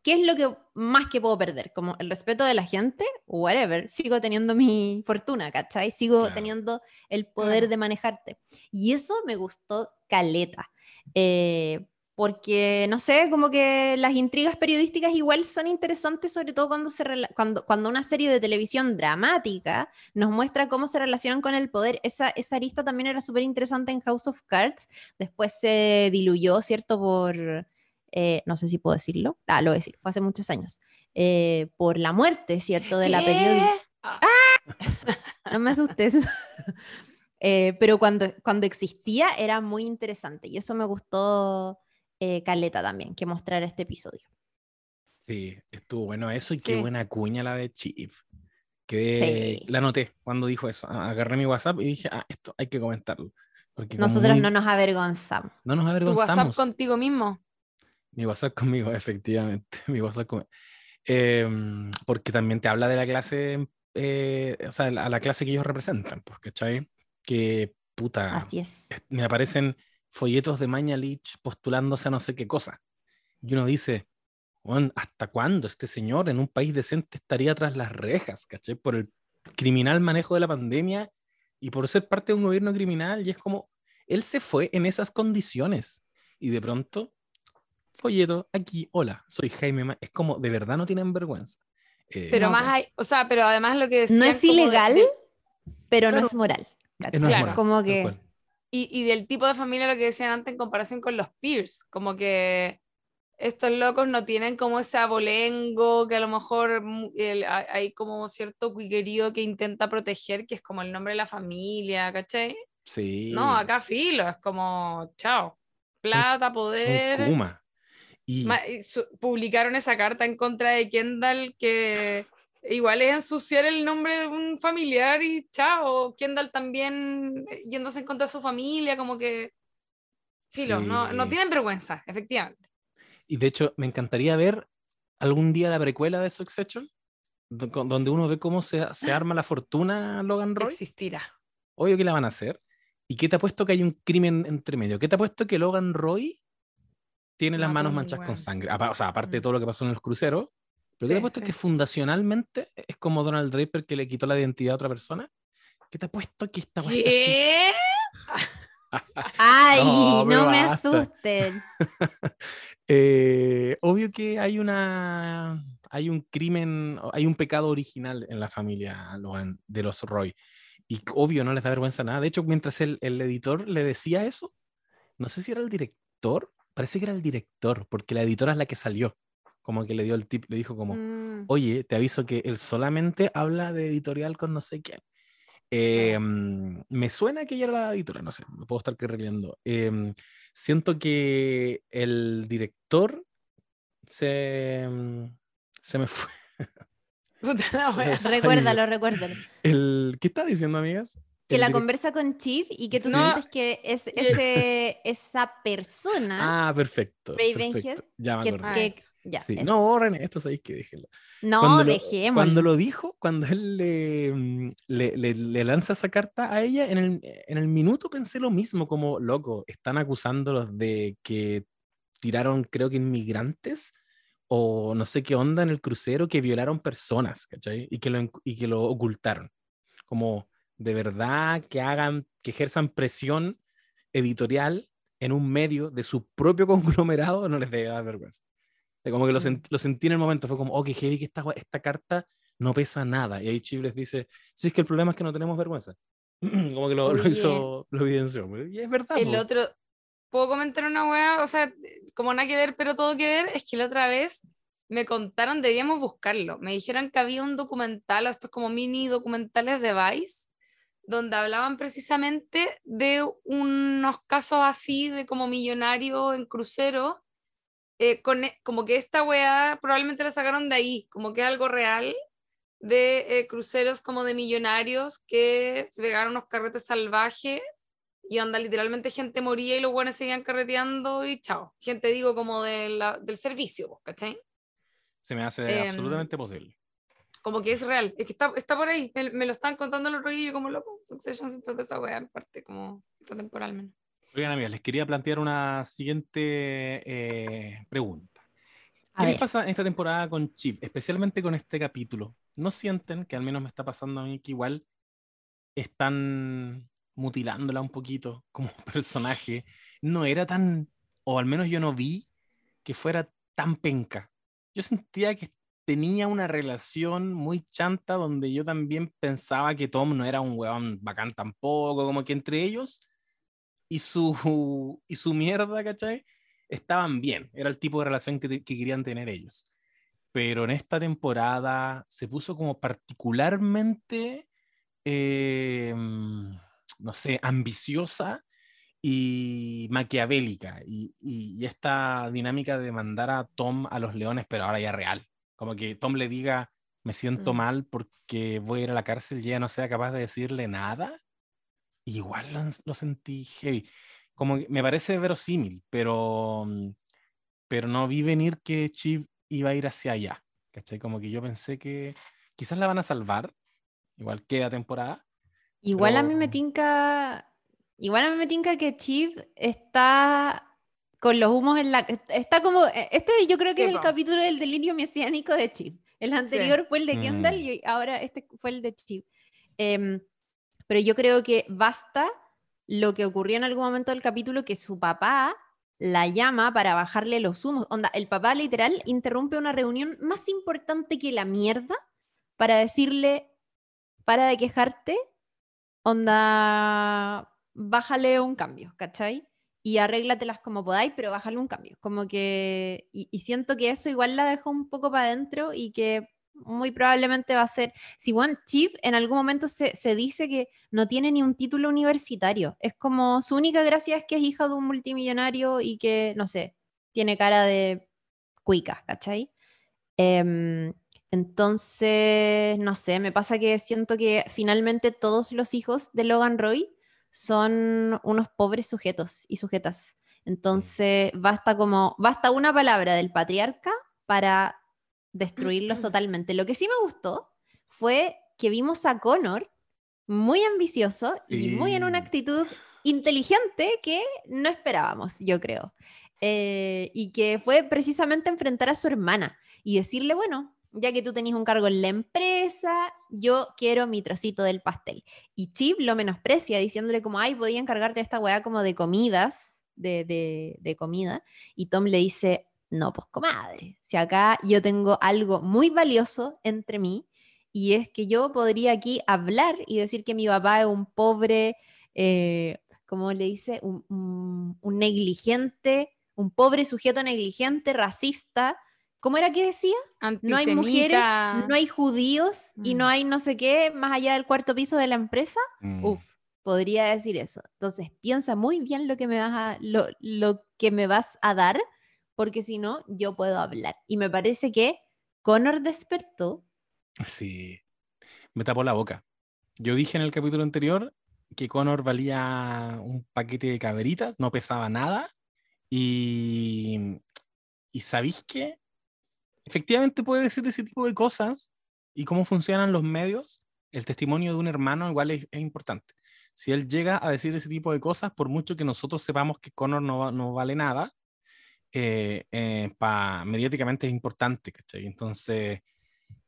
¿Qué es lo que más que puedo perder? Como el respeto de la gente, whatever. Sigo teniendo mi fortuna, ¿cachai? Sigo claro. teniendo el poder claro. de manejarte. Y eso me gustó caleta. Eh, porque, no sé, como que las intrigas periodísticas igual son interesantes, sobre todo cuando, se cuando, cuando una serie de televisión dramática nos muestra cómo se relacionan con el poder. Esa, esa arista también era súper interesante en House of Cards, después se diluyó, ¿cierto? Por, eh, no sé si puedo decirlo, ah, lo voy a decir, fue hace muchos años, eh, por la muerte, ¿cierto? De ¿Qué? la periodista. ¡Ah! no me asustes. eh, pero cuando, cuando existía era muy interesante y eso me gustó eh, Caleta también, que mostrar este episodio. Sí, estuvo bueno eso y sí. qué buena cuña la de Chief. Que sí. la noté cuando dijo eso. Agarré mi WhatsApp y dije, ah, esto hay que comentarlo. Porque Nosotros muy... no nos avergonzamos. No nos avergonzamos. ¿Tu WhatsApp contigo mismo? Mi WhatsApp conmigo, efectivamente. Mi WhatsApp conmigo. Eh, porque también te habla de la clase, eh, o sea, a la clase que ellos representan, pues, ¿cachai? Que puta. Así es. Me aparecen folletos de Mañalich postulándose a no sé qué cosa. Y uno dice, bueno, ¿hasta cuándo este señor en un país decente estaría tras las rejas, caché? Por el criminal manejo de la pandemia y por ser parte de un gobierno criminal. Y es como, él se fue en esas condiciones. Y de pronto, folleto, aquí, hola, soy Jaime. Ma-". Es como, de verdad no tienen vergüenza. Eh, Pero No, más hay, o sea, pero además lo que decían No es ilegal, de- pero no Claro. es moral. no es. Claro. moral, Como tal que cual. Y, y del tipo de familia lo que decían antes en comparación con los peers, como que estos locos no tienen como ese abolengo que a lo mejor mu- el- hay como cierto cuiquerío que intenta proteger, que es como el nombre de la familia, ¿cachai? Sí. No, acá filo, es como, chao, plata, son poder. Kuma. Y Ma- y su- publicaron esa carta en contra de Kendall que igual es ensuciar el nombre de un familiar y chao. Kendall también eh, yéndose en contra de su familia, como que. Filo, no, no Sí. tienen vergüenza, efectivamente. Y de hecho, me encantaría ver algún día la precuela de Succession, donde uno ve cómo se, se arma la fortuna Logan Roy. Existirá. Obvio que la van a hacer. ¿Y qué te ha puesto que hay un crimen entre medio? ¿Qué te ha puesto que Logan Roy tiene las Mató manos manchadas con sangre? O sea, aparte de Mm. todo lo que pasó en los cruceros. ¿Pero te Sí, ha puesto sí. que fundacionalmente es como Donald Draper que le quitó la identidad a otra persona? ¿Qué te ha puesto que esta? ¿Qué? ¡Ay! No, me asusten. Eh, obvio que hay una hay un crimen, hay un pecado original en la familia Logan de los Roy. Y obvio no les da vergüenza nada. De hecho, mientras el, el editor le decía eso, no sé si era el director, parece que era el director, porque la editora es la que salió. Como que le dio el tip, le dijo como, Mm. oye, te aviso que él solamente habla de editorial con no sé quién. Eh, mm, me suena que ella era la editora, no sé, me puedo estar recreando. Eh, siento que el director se, mm, se me fue. Recuérdalo, recuérdalo. El, ¿Qué está diciendo, amigas? Que la conversa con Chief y que tú Sí. sientes que es ese, esa persona Ah, perfecto. Perfecto. Ya me que, que-. Ya, Sí. No, René, esto sabéis que déjenlo. No, cuando lo, dejémoslo. cuando lo dijo, cuando él le, mm, le, le- le lanza esa carta a ella, en el, en el minuto pensé lo mismo, como, loco, están acusándolos de que tiraron, creo que inmigrantes, o no sé qué onda en el crucero, que violaron personas, ¿cachai? Y que lo, y que lo ocultaron. Como, de verdad, que hagan, que ejerzan presión editorial en un medio de su propio conglomerado, no les debe dar vergüenza. Como que lo, Mm. sent- lo sentí en el momento, fue como, oh, que heavy que esta, esta carta no pesa nada. Y ahí Chip les dice, sí, es que el problema es que no tenemos vergüenza. como que lo, lo hizo, lo evidenció. Y es verdad. El po. otro, ¿puedo comentar una wea? O sea, como nada que ver, pero todo que ver, es que la otra vez me contaron, debíamos buscarlo. Me dijeron que había un documental, o estos como mini documentales de Vice, donde hablaban precisamente de unos casos así, de como millonario en crucero, eh, con, e- como que esta weá probablemente la sacaron de ahí, como que algo real de eh, cruceros como de millonarios que se pegaron unos carretes salvajes y onda, literalmente gente moría y los buenos seguían carreteando y chao. Gente, digo, como de la- del servicio, ¿cachai? Se me hace em, absolutamente posible. Como que es real. Es que está, está por ahí. Me, me lo están contando el otro día y yo como loco. Succession se trata de esa weá, en parte, como temporal menos. Oigan, amigas, les quería plantear una siguiente eh, pregunta. A ¿Qué les ver. pasa en esta temporada con Chip, especialmente con este capítulo? ¿No sienten que al menos me está pasando a mí que igual están mutilándola un poquito como personaje? No era tan, o al menos yo no vi que fuera tan penca. Yo sentía que tenía una relación muy chanta donde yo también pensaba que Tom no era un huevón bacán tampoco, como que entre ellos y su, y su mierda, ¿cachai? Estaban bien, era el tipo de relación que, que querían tener ellos. Pero en esta temporada se puso como particularmente, eh, no sé, ambiciosa y maquiavélica. Y, y- y esta dinámica de mandar a Tom a los leones, pero ahora ya real. Como que Tom le diga, me siento Mm. mal porque voy a ir a la cárcel y ella no sea capaz de decirle nada. Igual lo, lo sentí heavy. Como que me parece verosímil, pero, mm, pero no vi venir que Chip iba a ir hacia allá. ¿Cachai? Como que yo pensé que quizás la van a salvar. Igual queda temporada. Igual a mí me pero- tinca. Igual a mí me tinca que Chief está con los humos en la. Está como. Este yo creo que Sí, es el capítulo del delirio mesiánico de Chief. El anterior fue el de Kendall Mm. y ahora este fue el de Chief. Em, pero yo creo que basta lo que ocurrió en algún momento del capítulo, que su papá la llama para bajarle los humos. Onda, el papá literal interrumpe una reunión más importante que la mierda para decirle, para de quejarte, onda, bájale un cambio, ¿cachai? Y arréglatelas como podáis, pero bájale un cambio. Como que, y, siento que eso igual la dejó un poco para adentro y que muy probablemente va a ser, si One Chip en algún momento se, se, dice que no tiene ni un título universitario, es como su única gracia es que es hija de un multimillonario y que, no sé, tiene cara de cuica, ¿cachai? Eh, entonces, no sé, me pasa que siento que finalmente todos los hijos de Logan Roy son unos pobres sujetos y sujetas. Entonces, basta como, basta una palabra del patriarca para destruirlos totalmente. Lo que sí me gustó fue que vimos a Connor muy ambicioso y muy en una actitud inteligente que no esperábamos, yo creo. Eh, y que fue precisamente enfrentar a su hermana y decirle, bueno, ya que tú tenías un cargo en la empresa, yo quiero mi trocito del pastel. Y Chip lo menosprecia diciéndole como, ay, podía encargarte de esta weá como de comidas, de, de, de comida. Y Tom le dice, no, pues comadre, si acá yo tengo algo muy valioso entre mí y es que yo podría aquí hablar y decir que mi papá es un pobre, eh, como le dice, un, un, un, negligente, un pobre sujeto negligente, racista. ¿Cómo era que decía? No hay mujeres, no hay judíos mm. y no hay no sé qué más allá del cuarto piso de la empresa. Mm. Uf, podría decir eso. Entonces, piensa muy bien lo que me vas a, lo, lo que me vas a dar porque si no, yo puedo hablar. Y me parece que Connor despertó. Sí, me tapó la boca. Yo dije en el capítulo anterior que Connor valía un paquete de caberitas, no pesaba nada. Y, y ¿sabéis qué? Efectivamente puede decir ese tipo de cosas y cómo funcionan los medios. El testimonio de un hermano igual es, importante. Si él llega a decir ese tipo de cosas, por mucho que nosotros sepamos que Connor no, no vale nada, eh, eh, pa, mediáticamente es importante, ¿cachai? Entonces,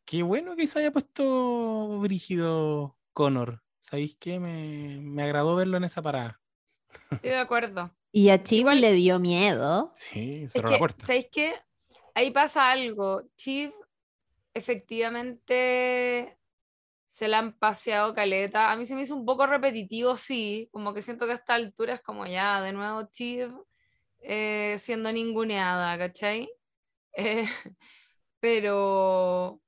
qué bueno que se haya puesto brígido Connor. ¿Sabéis qué? Me, me agradó verlo en esa parada. Estoy de acuerdo. Y a Chivo le dio miedo. Sí, cerró es la puerta. ¿Sabéis qué? Ahí pasa algo. Chiv efectivamente se la han paseado caleta. A mí se me hizo un poco repetitivo, sí. Como que siento que a esta altura es como ya, de nuevo Chiv eh, siendo ninguneada, ¿cachai? Eh, pero,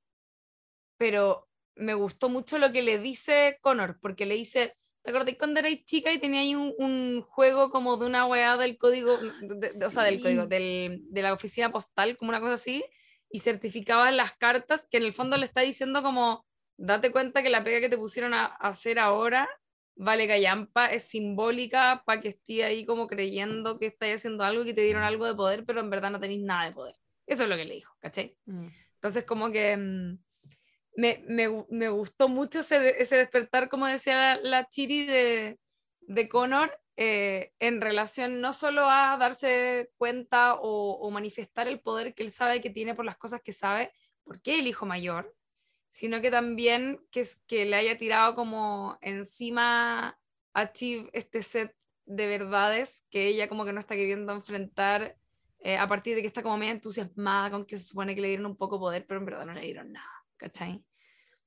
pero me gustó mucho lo que le dice Connor, porque le dice, ¿te acordás cuando erais chica y tenía ahí un, un, juego como de una weá del código, de, o sea, del código, del, de la oficina postal, como una cosa así, y certificaban las cartas, que en el fondo le está diciendo como, date cuenta que la pega que te pusieron a, a hacer ahora vale callampa, es simbólica para que esté ahí como creyendo que estáis haciendo algo y que te dieron algo de poder, pero en verdad no tenéis nada de poder. Eso es lo que le dijo, ¿cachai? Mm. Entonces como que mmm, me, me, me, gustó mucho ese, ese, despertar, como decía la, la Chiri de, de Connor, eh, en relación no solo a darse cuenta o, o manifestar el poder que él sabe que tiene por las cosas que sabe, porque el hijo mayor, sino que también que, que le haya tirado como encima a Chiv este set de verdades que ella como que no está queriendo enfrentar eh, a partir de que está como medio entusiasmada con que se supone que le dieron un poco poder, pero en verdad no le dieron nada, ¿cachai?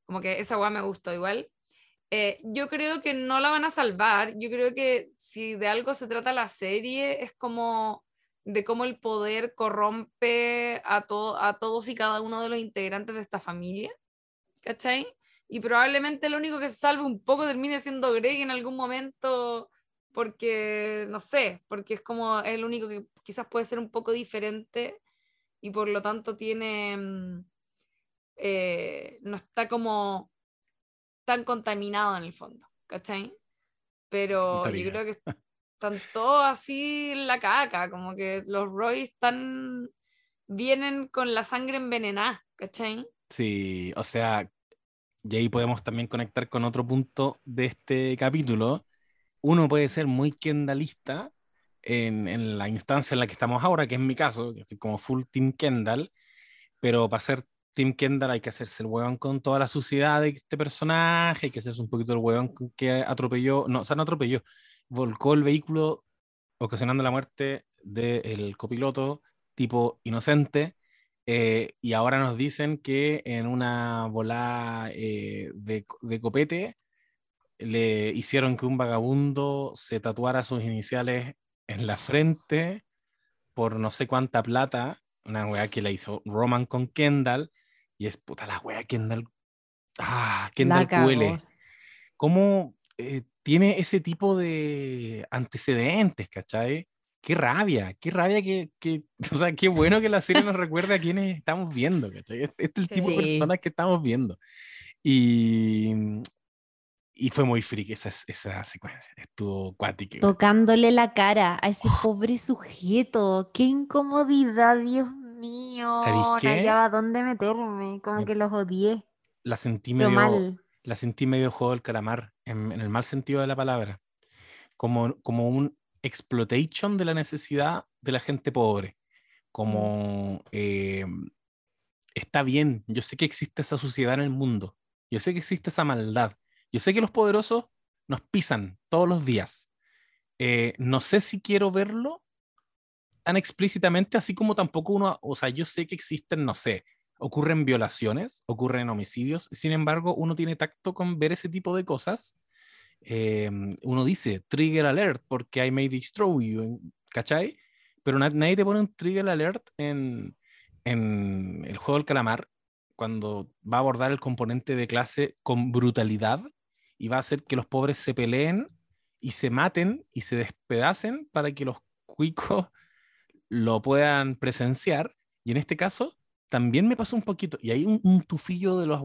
Como que esa weá me gustó igual. Eh, yo creo que no la van a salvar, yo creo que si de algo se trata la serie es como de cómo el poder corrompe a, to a todos y cada uno de los integrantes de esta familia. ¿Cachai? Y probablemente lo único que se salve un poco termine siendo Greg en algún momento, porque, no sé, porque es como el único que quizás puede ser un poco diferente y por lo tanto tiene, mm, eh, no está como tan contaminado en el fondo, ¿cachai? Pero yo creo que están todos así en la caca, como que los Roy están, vienen con la sangre envenenada, ¿cachai? Sí, o sea, y ahí podemos también conectar con otro punto de este capítulo. Uno puede ser muy kendalista en, en la instancia en la que estamos ahora, que es mi caso, como full Team Kendall, pero para ser Team Kendall hay que hacerse el huevón con toda la suciedad de este personaje, hay que hacerse un poquito el huevón que atropelló, no, o sea, no atropelló, volcó el vehículo ocasionando la muerte del copiloto tipo inocente. Eh, y ahora nos dicen que en una volada eh, de, de copete le hicieron que un vagabundo se tatuara sus iniciales en la frente por no sé cuánta plata, una weá que la hizo Roman con Kendall, y es puta la weá Kendall. Ah, Kendall huele. ¿Cómo eh, tiene ese tipo de antecedentes, cachai? Qué rabia, qué rabia que, que- o sea, qué bueno que la serie nos recuerde a quienes estamos viendo, ¿cachai? Este, este es el tipo de personas que estamos viendo. Y, y fue muy freak esa, esa secuencia, estuvo cuática. Tocándole la cara a ese pobre sujeto. Qué incomodidad, Dios mío. ¿Sabéis No qué? hallaba dónde meterme. Como Me- que los odié. La sentí medio, mal. la sentí medio juego del calamar, en, en el mal sentido de la palabra, como, como un exploitation de la necesidad de la gente pobre, como eh, está bien, yo sé que existe esa suciedad en el mundo, yo sé que existe esa maldad, yo sé que los poderosos nos pisan todos los días, Eh, no sé si quiero verlo tan explícitamente, así como tampoco uno, o sea, yo sé que existen, no sé, ocurren violaciones, ocurren homicidios, sin embargo, uno tiene tacto con ver ese tipo de cosas. Eh, uno dice trigger alert porque I may destroy you, ¿cachai? Pero na- nadie te pone un trigger alert en, en el juego del calamar cuando va a abordar el componente de clase con brutalidad y va a hacer que los pobres se peleen y se maten y se despedacen para que los cuicos lo puedan presenciar. Y en este caso, también me pasó un poquito. Y hay un, un tufillo de los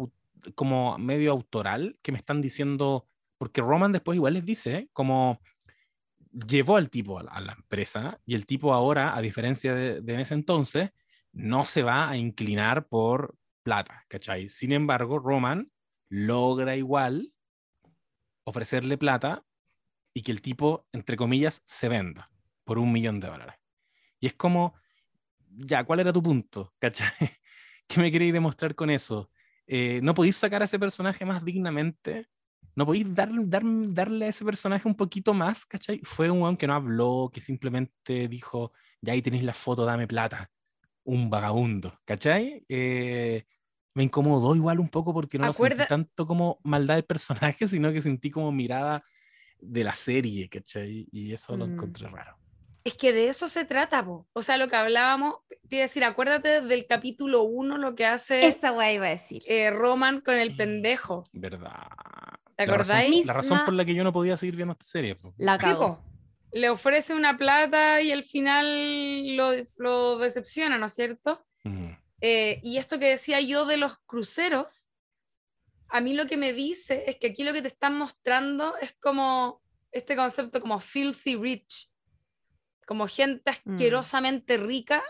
como medio autoral que me están diciendo, porque Roman después igual les dice, ¿eh? como llevó al tipo a la, empresa y el tipo ahora, a diferencia de, de en ese entonces, no se va a inclinar por plata, ¿cachai? Sin embargo, Roman logra igual ofrecerle plata y que el tipo, entre comillas, se venda por un millón de dólares. Y es como, ya, ¿cuál era tu punto? ¿Cachai? ¿Qué me queréis demostrar con eso? Eh, ¿No podéis sacar a ese personaje más dignamente? ¿No podéis darle, dar- darle a ese personaje un poquito más? ¿Cachai? Fue un weón que no habló, que simplemente dijo, ya ahí tenéis la foto, dame plata. Un vagabundo, ¿cachai? Eh, me incomodó igual un poco porque no lo Acuerda- sentí tanto como maldad del personaje, sino que sentí como mirada de la serie, ¿cachai? Y eso lo Mm. encontré raro. Es que de eso se trata, po. O sea, lo que hablábamos, te iba a decir, acuérdate del capítulo 1, lo que hace Esa weá iba a decir. eh, Roman con el pendejo. ¿Verdad? ¿Te La razón- acordáis? La razón, por la que yo no podía seguir viendo esta serie. po. La Sí, po. Le ofrece una plata y al final lo, lo decepciona, ¿no es cierto? Mm. Eh, y esto que decía yo de los cruceros, a mí lo que me dice es que aquí lo que te están mostrando es como este concepto como filthy rich, como gente Mm. asquerosamente rica,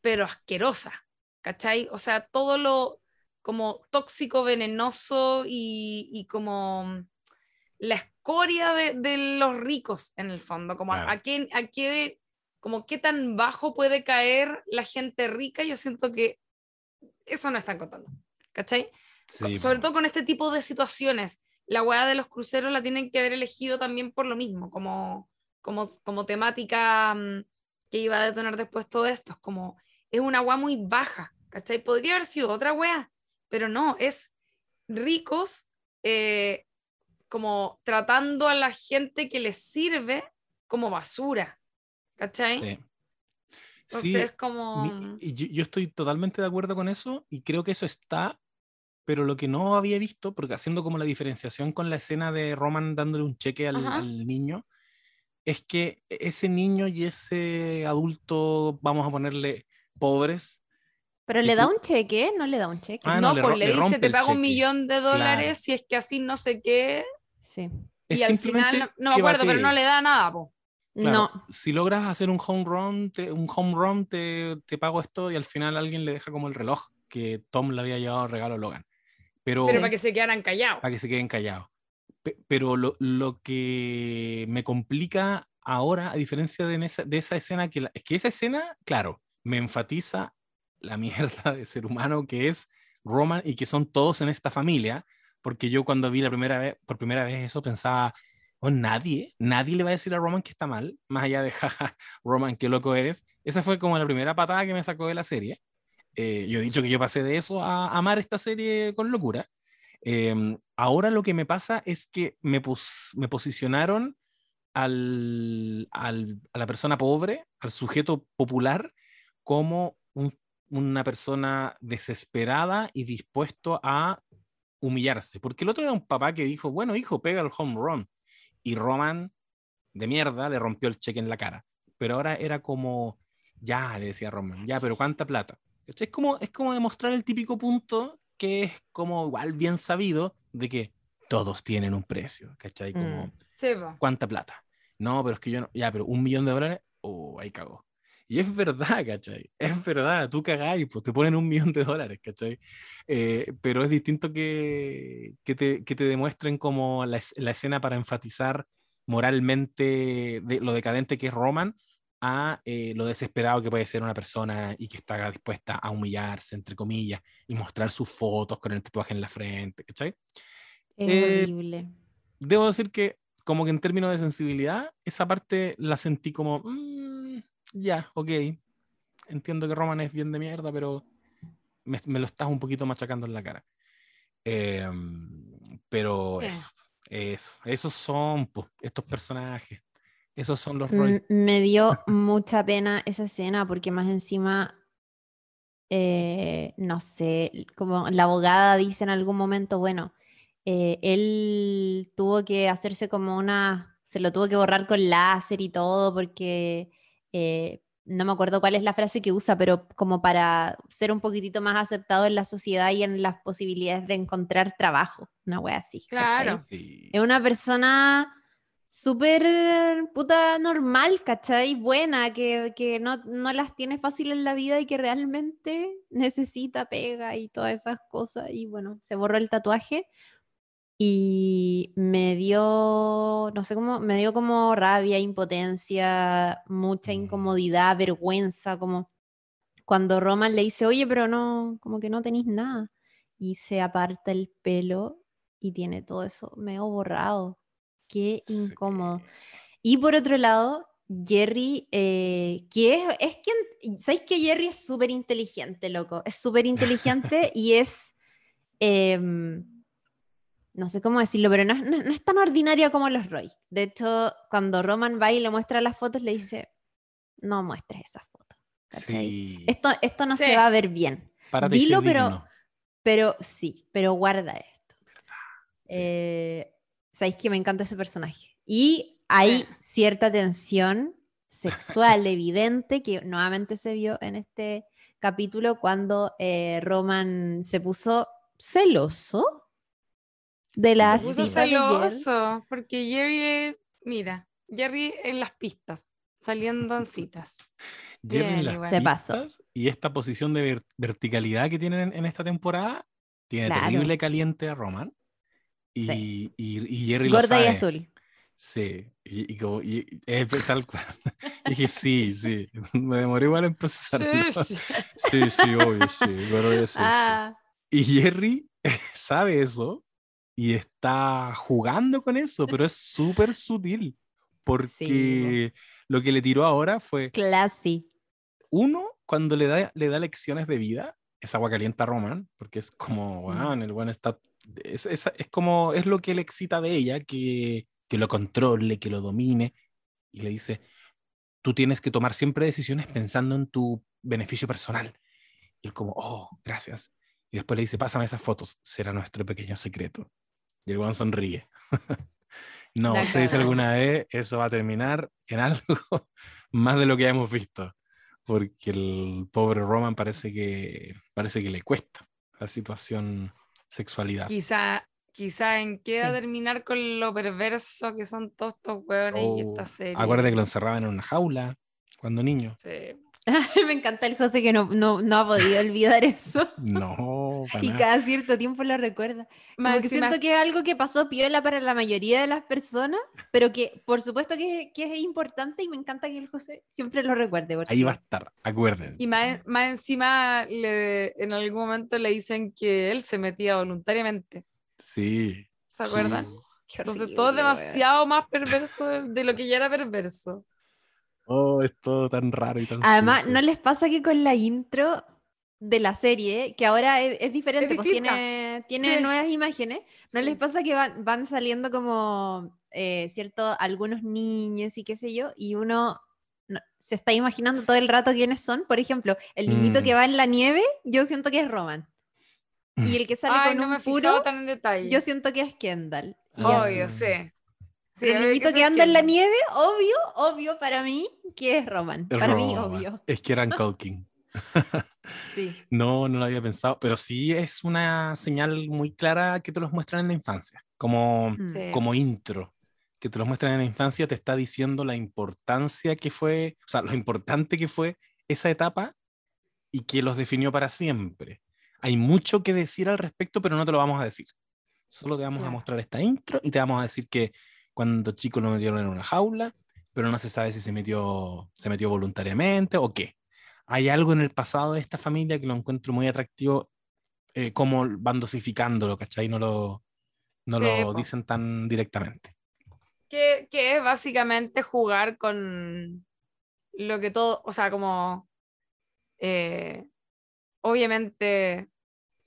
pero asquerosa, ¿cachai? O sea, todo lo como tóxico, venenoso y, y como la escoria de, de los ricos en el fondo, como a- Claro. a, qué, a qué, como qué tan bajo puede caer la gente rica, yo siento que eso no están contando, ¿cachai? Sí, Sobre todo con este tipo de situaciones. La hueá de los cruceros la tienen que haber elegido también por lo mismo, como, como, como temática mm, que iba a detonar después todo esto. Es como, es una hueá muy baja, ¿cachai? Podría haber sido otra hueá, pero no, es ricos eh, como tratando a la gente que les sirve como basura, ¿cachai? Sí. Entonces Sí, es como... mi- yo, yo estoy totalmente de acuerdo con eso y creo que eso está, pero lo que no había visto, porque haciendo como la diferenciación con la escena de Roman dándole un cheque al, al niño, es que ese niño y ese adulto, vamos a ponerle pobres, Pero le da un cheque, no le da un cheque. Ah, no, no, le pues le, le dice, te pago un cheque". millón de dólares Claro. si es que así no sé qué. Sí. es y al final, no, no me acuerdo, pero no le da nada, po. Claro, No. Si logras hacer un home run, te, un home run te, te pago esto y al final alguien le deja como el reloj que Tom le había llevado regalo a Logan. Pero, Pero para que se quedaran callados. para que se queden callados. Pe- Pero lo, lo que me complica ahora, a diferencia de, esa, de esa escena, que la- es que esa escena, claro, me enfatiza la mierda de ser humano que es Roman y que son todos en esta familia, porque yo cuando vi la primera vez, por primera vez eso pensaba, o nadie, nadie le va a decir a Roman que está mal, más allá de, jaja, Roman, qué loco eres. Esa fue como la primera patada que me sacó de la serie. Eh, yo he dicho que yo pasé de eso a amar esta serie con locura. Em, ahora lo que me pasa es que me, pos- me posicionaron al, al- a la persona pobre, al sujeto popular, como un- una persona desesperada y dispuesto a humillarse. Porque el otro era un papá que dijo, bueno, hijo, pega el home run. Y Roman, de mierda, le rompió el cheque en la cara. Pero ahora era como, ya, le decía Roman, ya, pero ¿cuánta plata? Es como, es como demostrar el típico punto que es como igual bien sabido de que todos tienen un precio, ¿cachai? Como, Mm. ¿cuánta plata? No, pero es que yo no, ya, pero un millón de dólares, oh, ahí cagó. Y es verdad, ¿cachai? Es verdad, tú cagáis, pues te ponen un millón de dólares, ¿cachai? Eh, pero es distinto que, que, te, que te demuestren como la, la escena para enfatizar moralmente de, lo decadente que es Roman a eh, lo desesperado que puede ser una persona y que está dispuesta a humillarse, entre comillas, y mostrar sus fotos con el tatuaje en la frente, ¿cachai? Es Eh, horrible. debo decir que como que en términos de sensibilidad, esa parte la sentí como, "Mm, ya, ok, entiendo que Roman es bien de mierda, pero me, me lo estás un poquito machacando en la cara. Em, pero Sí. eso, eso, esos son pues, estos personajes, esos son los Mm, Roy. Me dio mucha pena esa escena porque más encima, eh, no sé, como la abogada dice en algún momento, bueno, eh, él tuvo que hacerse como una, se lo tuvo que borrar con láser y todo porque eh, no me acuerdo cuál es la frase que usa, pero como para ser un poquitito más aceptado en la sociedad y en las posibilidades de encontrar trabajo, una wea así. Claro. Sí. Es una persona súper puta normal, ¿cachai? Buena, que, que no, no las tiene fácil en la vida y que realmente necesita pega y todas esas cosas. Y bueno, se borró el tatuaje y me dio, no sé cómo, me dio como rabia, impotencia, mucha Mm. incomodidad, vergüenza, como cuando Roman le dice, oye, pero no, como que no tenéis nada. Y se aparta el pelo y tiene todo eso medio borrado. Qué Sí. incómodo. Y por otro lado, Jerry, eh, que es, es quien, ¿sabéis que Jerry es súper inteligente, loco? Es súper inteligente y es, em, no sé cómo decirlo, pero no es, no- no es tan ordinaria como los Roy. De hecho, cuando Roman va y le muestra las fotos, le dice, no muestres esas fotos. Esto, esto no se va a ver bien. Párate dilo, pero- digno. Pero sí, pero guarda esto. Sí. Eh, Sabéis que me encanta ese personaje. Y hay Sí. cierta tensión sexual evidente que nuevamente se vio en este capítulo cuando eh, Roman se puso celoso de la puso de Jerry. celoso porque Jerry, es- mira, Jerry en las pistas, saliendo en citas. Jerry en Bien, las igual. Se pasó. y esta posición de ver- verticalidad que tienen en, en esta temporada tiene Claro. terrible caliente a Roman. Y, Sí. y, y Jerry lo Gorda y sabe. azul. Sí, y, y como, y- es tal cual. dije, sí, sí. Me demoré igual en procesarlo. Sí, sí. Sí, sí, obvio, sí. y azul, sí. Ah, Y Jerry sabe eso y está jugando con eso, pero es súper sutil. Porque lo que le tiró ahora fue, classy. uno, cuando le da, le da lecciones de vida, es agua caliente a Roman, porque es como, el buen está. Es, es, es como, es lo que le excita de ella, que, que lo controle, que lo domine. Y le dice: Tú tienes que tomar siempre decisiones pensando en tu beneficio personal. Y él, como, oh, gracias. Y después le dice: Pásame esas fotos, será nuestro pequeño secreto. Y el buen sonríe. no La sé si cagó. alguna vez eso va a terminar en algo más de lo que ya hemos visto porque el pobre Roman parece que parece que le cuesta la situación sexualidad. Quizá, quizá en qué va a Sí. terminar con lo perverso que son todos estos hueones y esta Oh, serie. acuérdate que lo encerraban en una jaula cuando niño. Sí. Me encanta el José que no, no, no ha podido olvidar eso. No, para Y nada. cada cierto tiempo lo recuerda. Más Como que encima- siento que es algo que pasó piola para la mayoría de las personas, pero que por supuesto que, que es importante y me encanta que el José siempre lo recuerde. porque- Ahí va a estar, acuérdense. Y más, más encima le, en algún momento le dicen que él se metía voluntariamente. Sí. ¿Se acuerdan? sí. Entonces todo es demasiado más perverso de lo que ya era perverso. Oh, es todo tan raro y tan Además, sucio. ¿no les pasa que con la intro de la serie, que ahora es, es diferente, Es pues tiene, tiene Sí. nuevas imágenes, ¿no Sí. les pasa que van, van saliendo como, eh, cierto, algunos niños y qué sé yo, y uno no- se está imaginando todo el rato quiénes son? Por ejemplo, el niñito Mm. que va en la nieve, yo siento que es Roman. Y el que sale Ay, con no un me puro, tan en detalle. yo siento que es Kendall. Y así. Obvio, sí. Sí. El niñito que es anda en la nieve, obvio, obvio para mí que es Roman. Es para mí, Roman. obvio. Es que eran Culkin. Sí. No, no lo había pensado, pero sí es una señal muy clara que te los muestran en la infancia, como, Mm. Sí. como intro, que te los muestran en la infancia, te está diciendo la importancia que fue, o sea, lo importante que fue esa etapa y que los definió para siempre. Hay mucho que decir al respecto, pero no te lo vamos a decir. Solo te vamos a Claro. mostrar esta intro y te vamos a decir que cuando chico lo metieron en una jaula, pero no se sabe si se metió, se metió voluntariamente o qué. Hay algo en el pasado de esta familia que lo encuentro muy atractivo, eh, como van dosificándolo, ¿cachai? No lo, no Sí, lo po. dicen tan directamente. Que, que es básicamente jugar con lo que todo, o sea, como eh, obviamente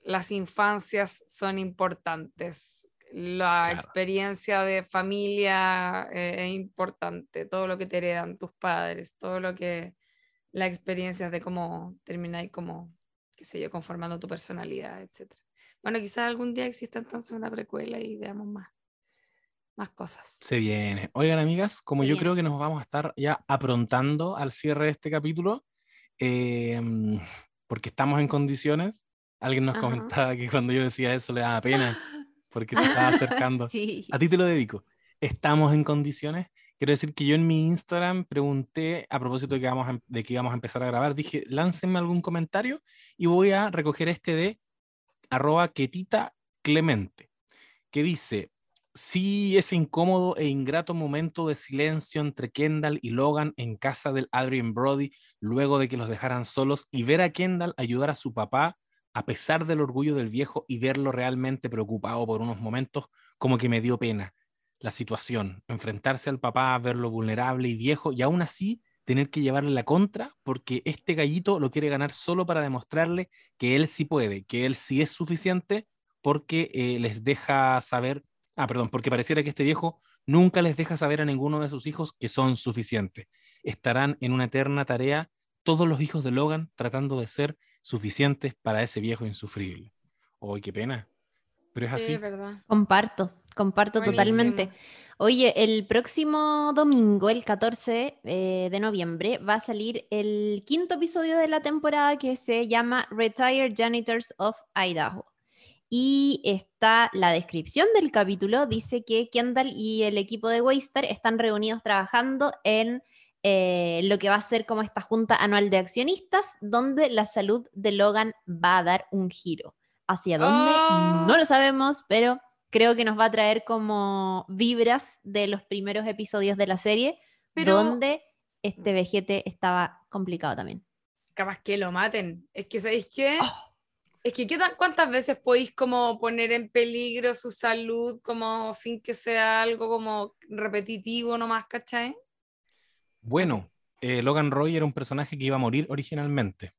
las infancias son importantes, la Claro. experiencia de familia eh, es importante, todo lo que te heredan tus padres, todo lo que, la experiencia de cómo termináis como, qué sé yo, conformando tu personalidad, etc. Bueno, quizás algún día exista entonces una precuela y veamos más, más cosas. Se viene. Oigan, amigas, como Se yo viene. creo que nos vamos a estar ya aprontando al cierre de este capítulo, eh, porque estamos en condiciones. Alguien nos Ajá. comentaba que cuando yo decía eso le daba pena, porque se estaba acercando. Sí. A ti te lo dedico. Estamos en condiciones. Quiero decir que yo en mi Instagram pregunté a propósito de que, vamos a, em- de que íbamos a empezar a grabar, dije, láncenme algún comentario y voy a recoger este de arroba quetita clemente, que dice, sí, ese incómodo e ingrato momento de silencio entre Kendall y Logan en casa del Adrian Brody luego de que los dejaran solos y ver a Kendall ayudar a su papá a pesar del orgullo del viejo y verlo realmente preocupado por unos momentos, como que me dio pena la situación, enfrentarse al papá, verlo vulnerable y viejo y aún así tener que llevarle la contra porque este gallito lo quiere ganar solo para demostrarle que él sí puede, que él sí es suficiente porque eh, les deja saber, ah, perdón, porque pareciera que este viejo nunca les deja saber a ninguno de sus hijos que son suficientes. Estarán en una eterna tarea todos los hijos de Logan tratando de ser suficientes para ese viejo insufrible. ¡Ay, qué pena! Pero es Sí, así. es verdad. Comparto, comparto totalmente. Oye, el próximo domingo, el 14 eh, de noviembre, va a salir el quinto episodio de la temporada que se llama Retired Janitors of Idaho. Y está la descripción del capítulo, dice que Kendall y el equipo de Waystar están reunidos trabajando en eh, lo que va a ser como esta junta anual de accionistas, donde la salud de Logan va a dar un giro. ¿Hacia dónde? Oh. No lo sabemos, pero creo que nos va a traer como vibras de los primeros episodios de la serie, Pero- donde este vejete estaba complicado también. capaz que lo maten. Es que, ¿sabéis qué? Oh. Es que, ¿qué ¿cuántas veces podéis como poner en peligro su salud como sin que sea algo como repetitivo nomás, ¿cachai? Bueno, eh, Logan Roy era un personaje que iba a morir originalmente.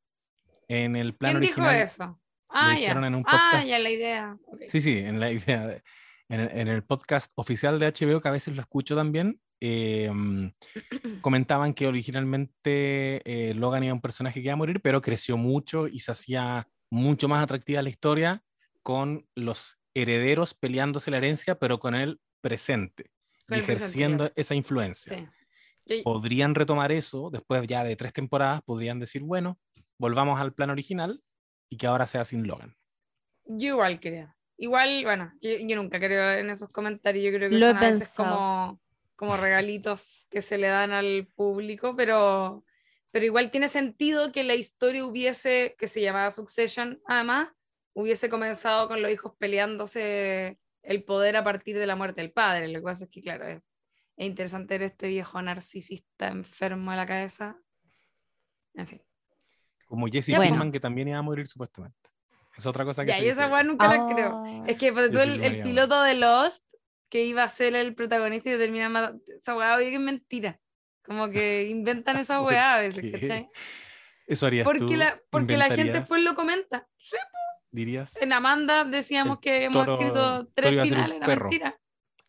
En el plan ¿Quién dijo original. eso? Ah, ya. dijeron en un Ah, podcast. ya la idea. Sí, sí, en la idea. de- en, el, en el podcast oficial de HBO, que a veces lo escucho también, eh, mm, comentaban que originalmente eh, Logan era un personaje que iba a morir, pero creció mucho y se hacía mucho más atractiva la historia con los herederos peleándose la herencia, pero con presente el presente, ejerciendo esa influencia. Sí. Yo- Podrían retomar eso después ya de tres temporadas, podrían decir, bueno, volvamos al plan original y que ahora sea sin Logan. Yo igual creo. Igual, bueno, yo, yo nunca creo en esos comentarios. Yo creo que Lo he son a veces pensado. como, como regalitos que se le dan al público, pero, pero igual tiene sentido que la historia hubiese, que se llamaba Succession, además, hubiese comenzado con los hijos peleándose el poder a partir de la muerte del padre. Lo que pasa es que, claro, es, es interesante ver este viejo narcisista enfermo de la cabeza. En fin. Como Jesse Ya, Pinkman, bueno. que también iba a morir supuestamente. Es otra cosa que Ya, se y esa nunca la creo. Ah, Es que ponte tú, el, el piloto de Lost que iba a ser el protagonista y termina matando. Esa weá, obvio que es mentira. Como que inventan esa ¿Por weá a veces, qué? ¿cachai? Eso harías tú. Porque la, porque la gente después lo comenta. Sí, Dirías. en Amanda decíamos que hemos toro- escrito tres finales, era perro. mentira.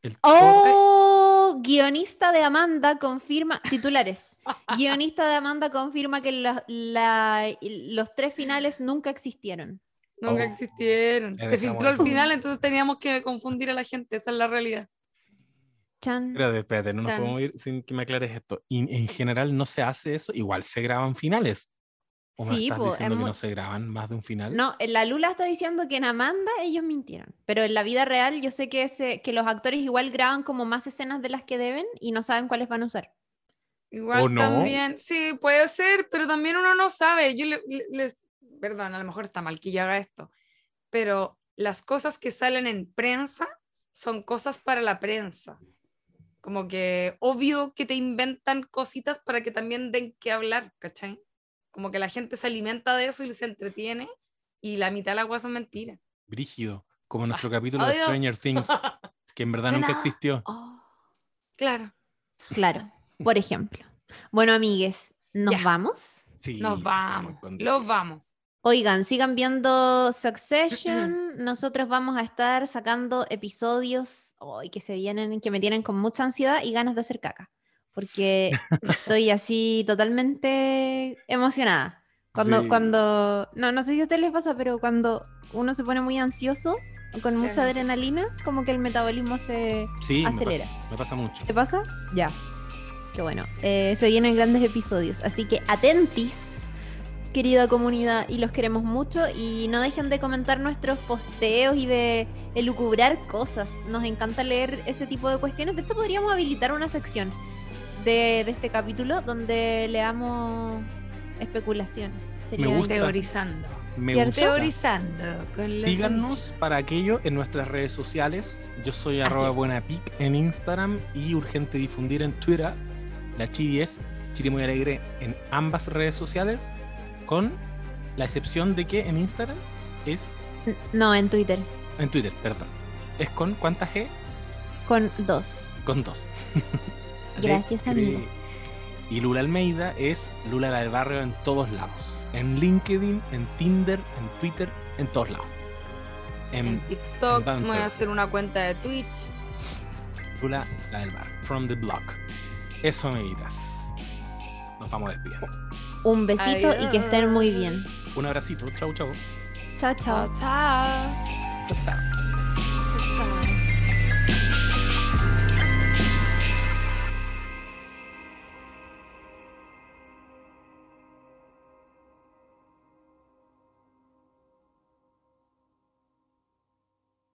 El toro- Oh, guionista de Amanda confirma, titulares. Guionista de Amanda confirma que la- la- los tres finales nunca existieron. Nunca Oh. existieron. Se dejamos filtró eso. final, entonces teníamos que confundir a la gente. Esa es la realidad. Chan. Espérate, espérate, no nos podemos ir sin que me aclares esto. Y en general no se hace eso, igual se graban finales. ¿O me Sí, estás po, es diciendo que mu- no se graban más de un final? No, en la Lula está diciendo que en Amanda ellos mintieron, pero en la vida real yo sé que, ese, que los actores igual graban como más escenas de las que deben y no saben cuáles van a usar. Igual ¿O no? también, sí, puede ser, pero también uno no sabe. Yo le- le- les, perdón, a lo mejor está mal que yo haga esto, pero las cosas que salen en prensa son cosas para la prensa. Como que obvio que te inventan cositas para que también den que hablar, ¿cachai? Como que la gente se alimenta de eso y se entretiene y la mitad de la agua son mentiras. Brígido, como nuestro capítulo de. Stranger Things, que en verdad nunca existió. Oh, Claro, claro, por ejemplo. Bueno, amigues, ¿nos vamos? Sí, nos vamos, los vamos. Oigan, sigan viendo Succession. Nosotros vamos a estar sacando episodios hoy que se vienen, que me tienen con mucha ansiedad y ganas de hacer caca. Porque estoy así totalmente emocionada. Cuando, Sí. cuando, no, no sé si a ustedes les pasa, pero cuando uno se pone muy ansioso, con mucha Claro. adrenalina, como que el metabolismo se... Sí, me acelera. pasa, me pasa mucho. ¿Te pasa? Ya. Qué bueno. Eh, se vienen grandes episodios. Así que atentis, querida comunidad, y los queremos mucho. Y no dejen de comentar nuestros posteos y de elucubrar cosas. Nos encanta leer ese tipo de cuestiones. De hecho, podríamos habilitar una sección de, de este capítulo donde leamos especulaciones. Sería Me gusta. Teorizando. Me gusta. Teorizando. Con Síganos para aquello en nuestras redes sociales. Yo soy Así arroba buenapic en Instagram y urgente difundir en Twitter. La Chiri es Chiri muy alegre en ambas redes sociales, con la excepción de que en Instagram es No, en Twitter. en Twitter, perdón. Es con cuántas G? Con dos. Con dos. Gracias, amigo. Y Lula Almeida es Lula la del barrio en todos lados. En LinkedIn, en Tinder, en Twitter, en todos lados. En En TikTok, en me voy a hacer una cuenta de Twitch. Lula la del barrio. From the block. Eso, amiguitas. Nos vamos despidiendo. Un besito y que estén muy bien. Un abracito. Chau, chau. Chao, chao. Chao, chao. Chau, chau.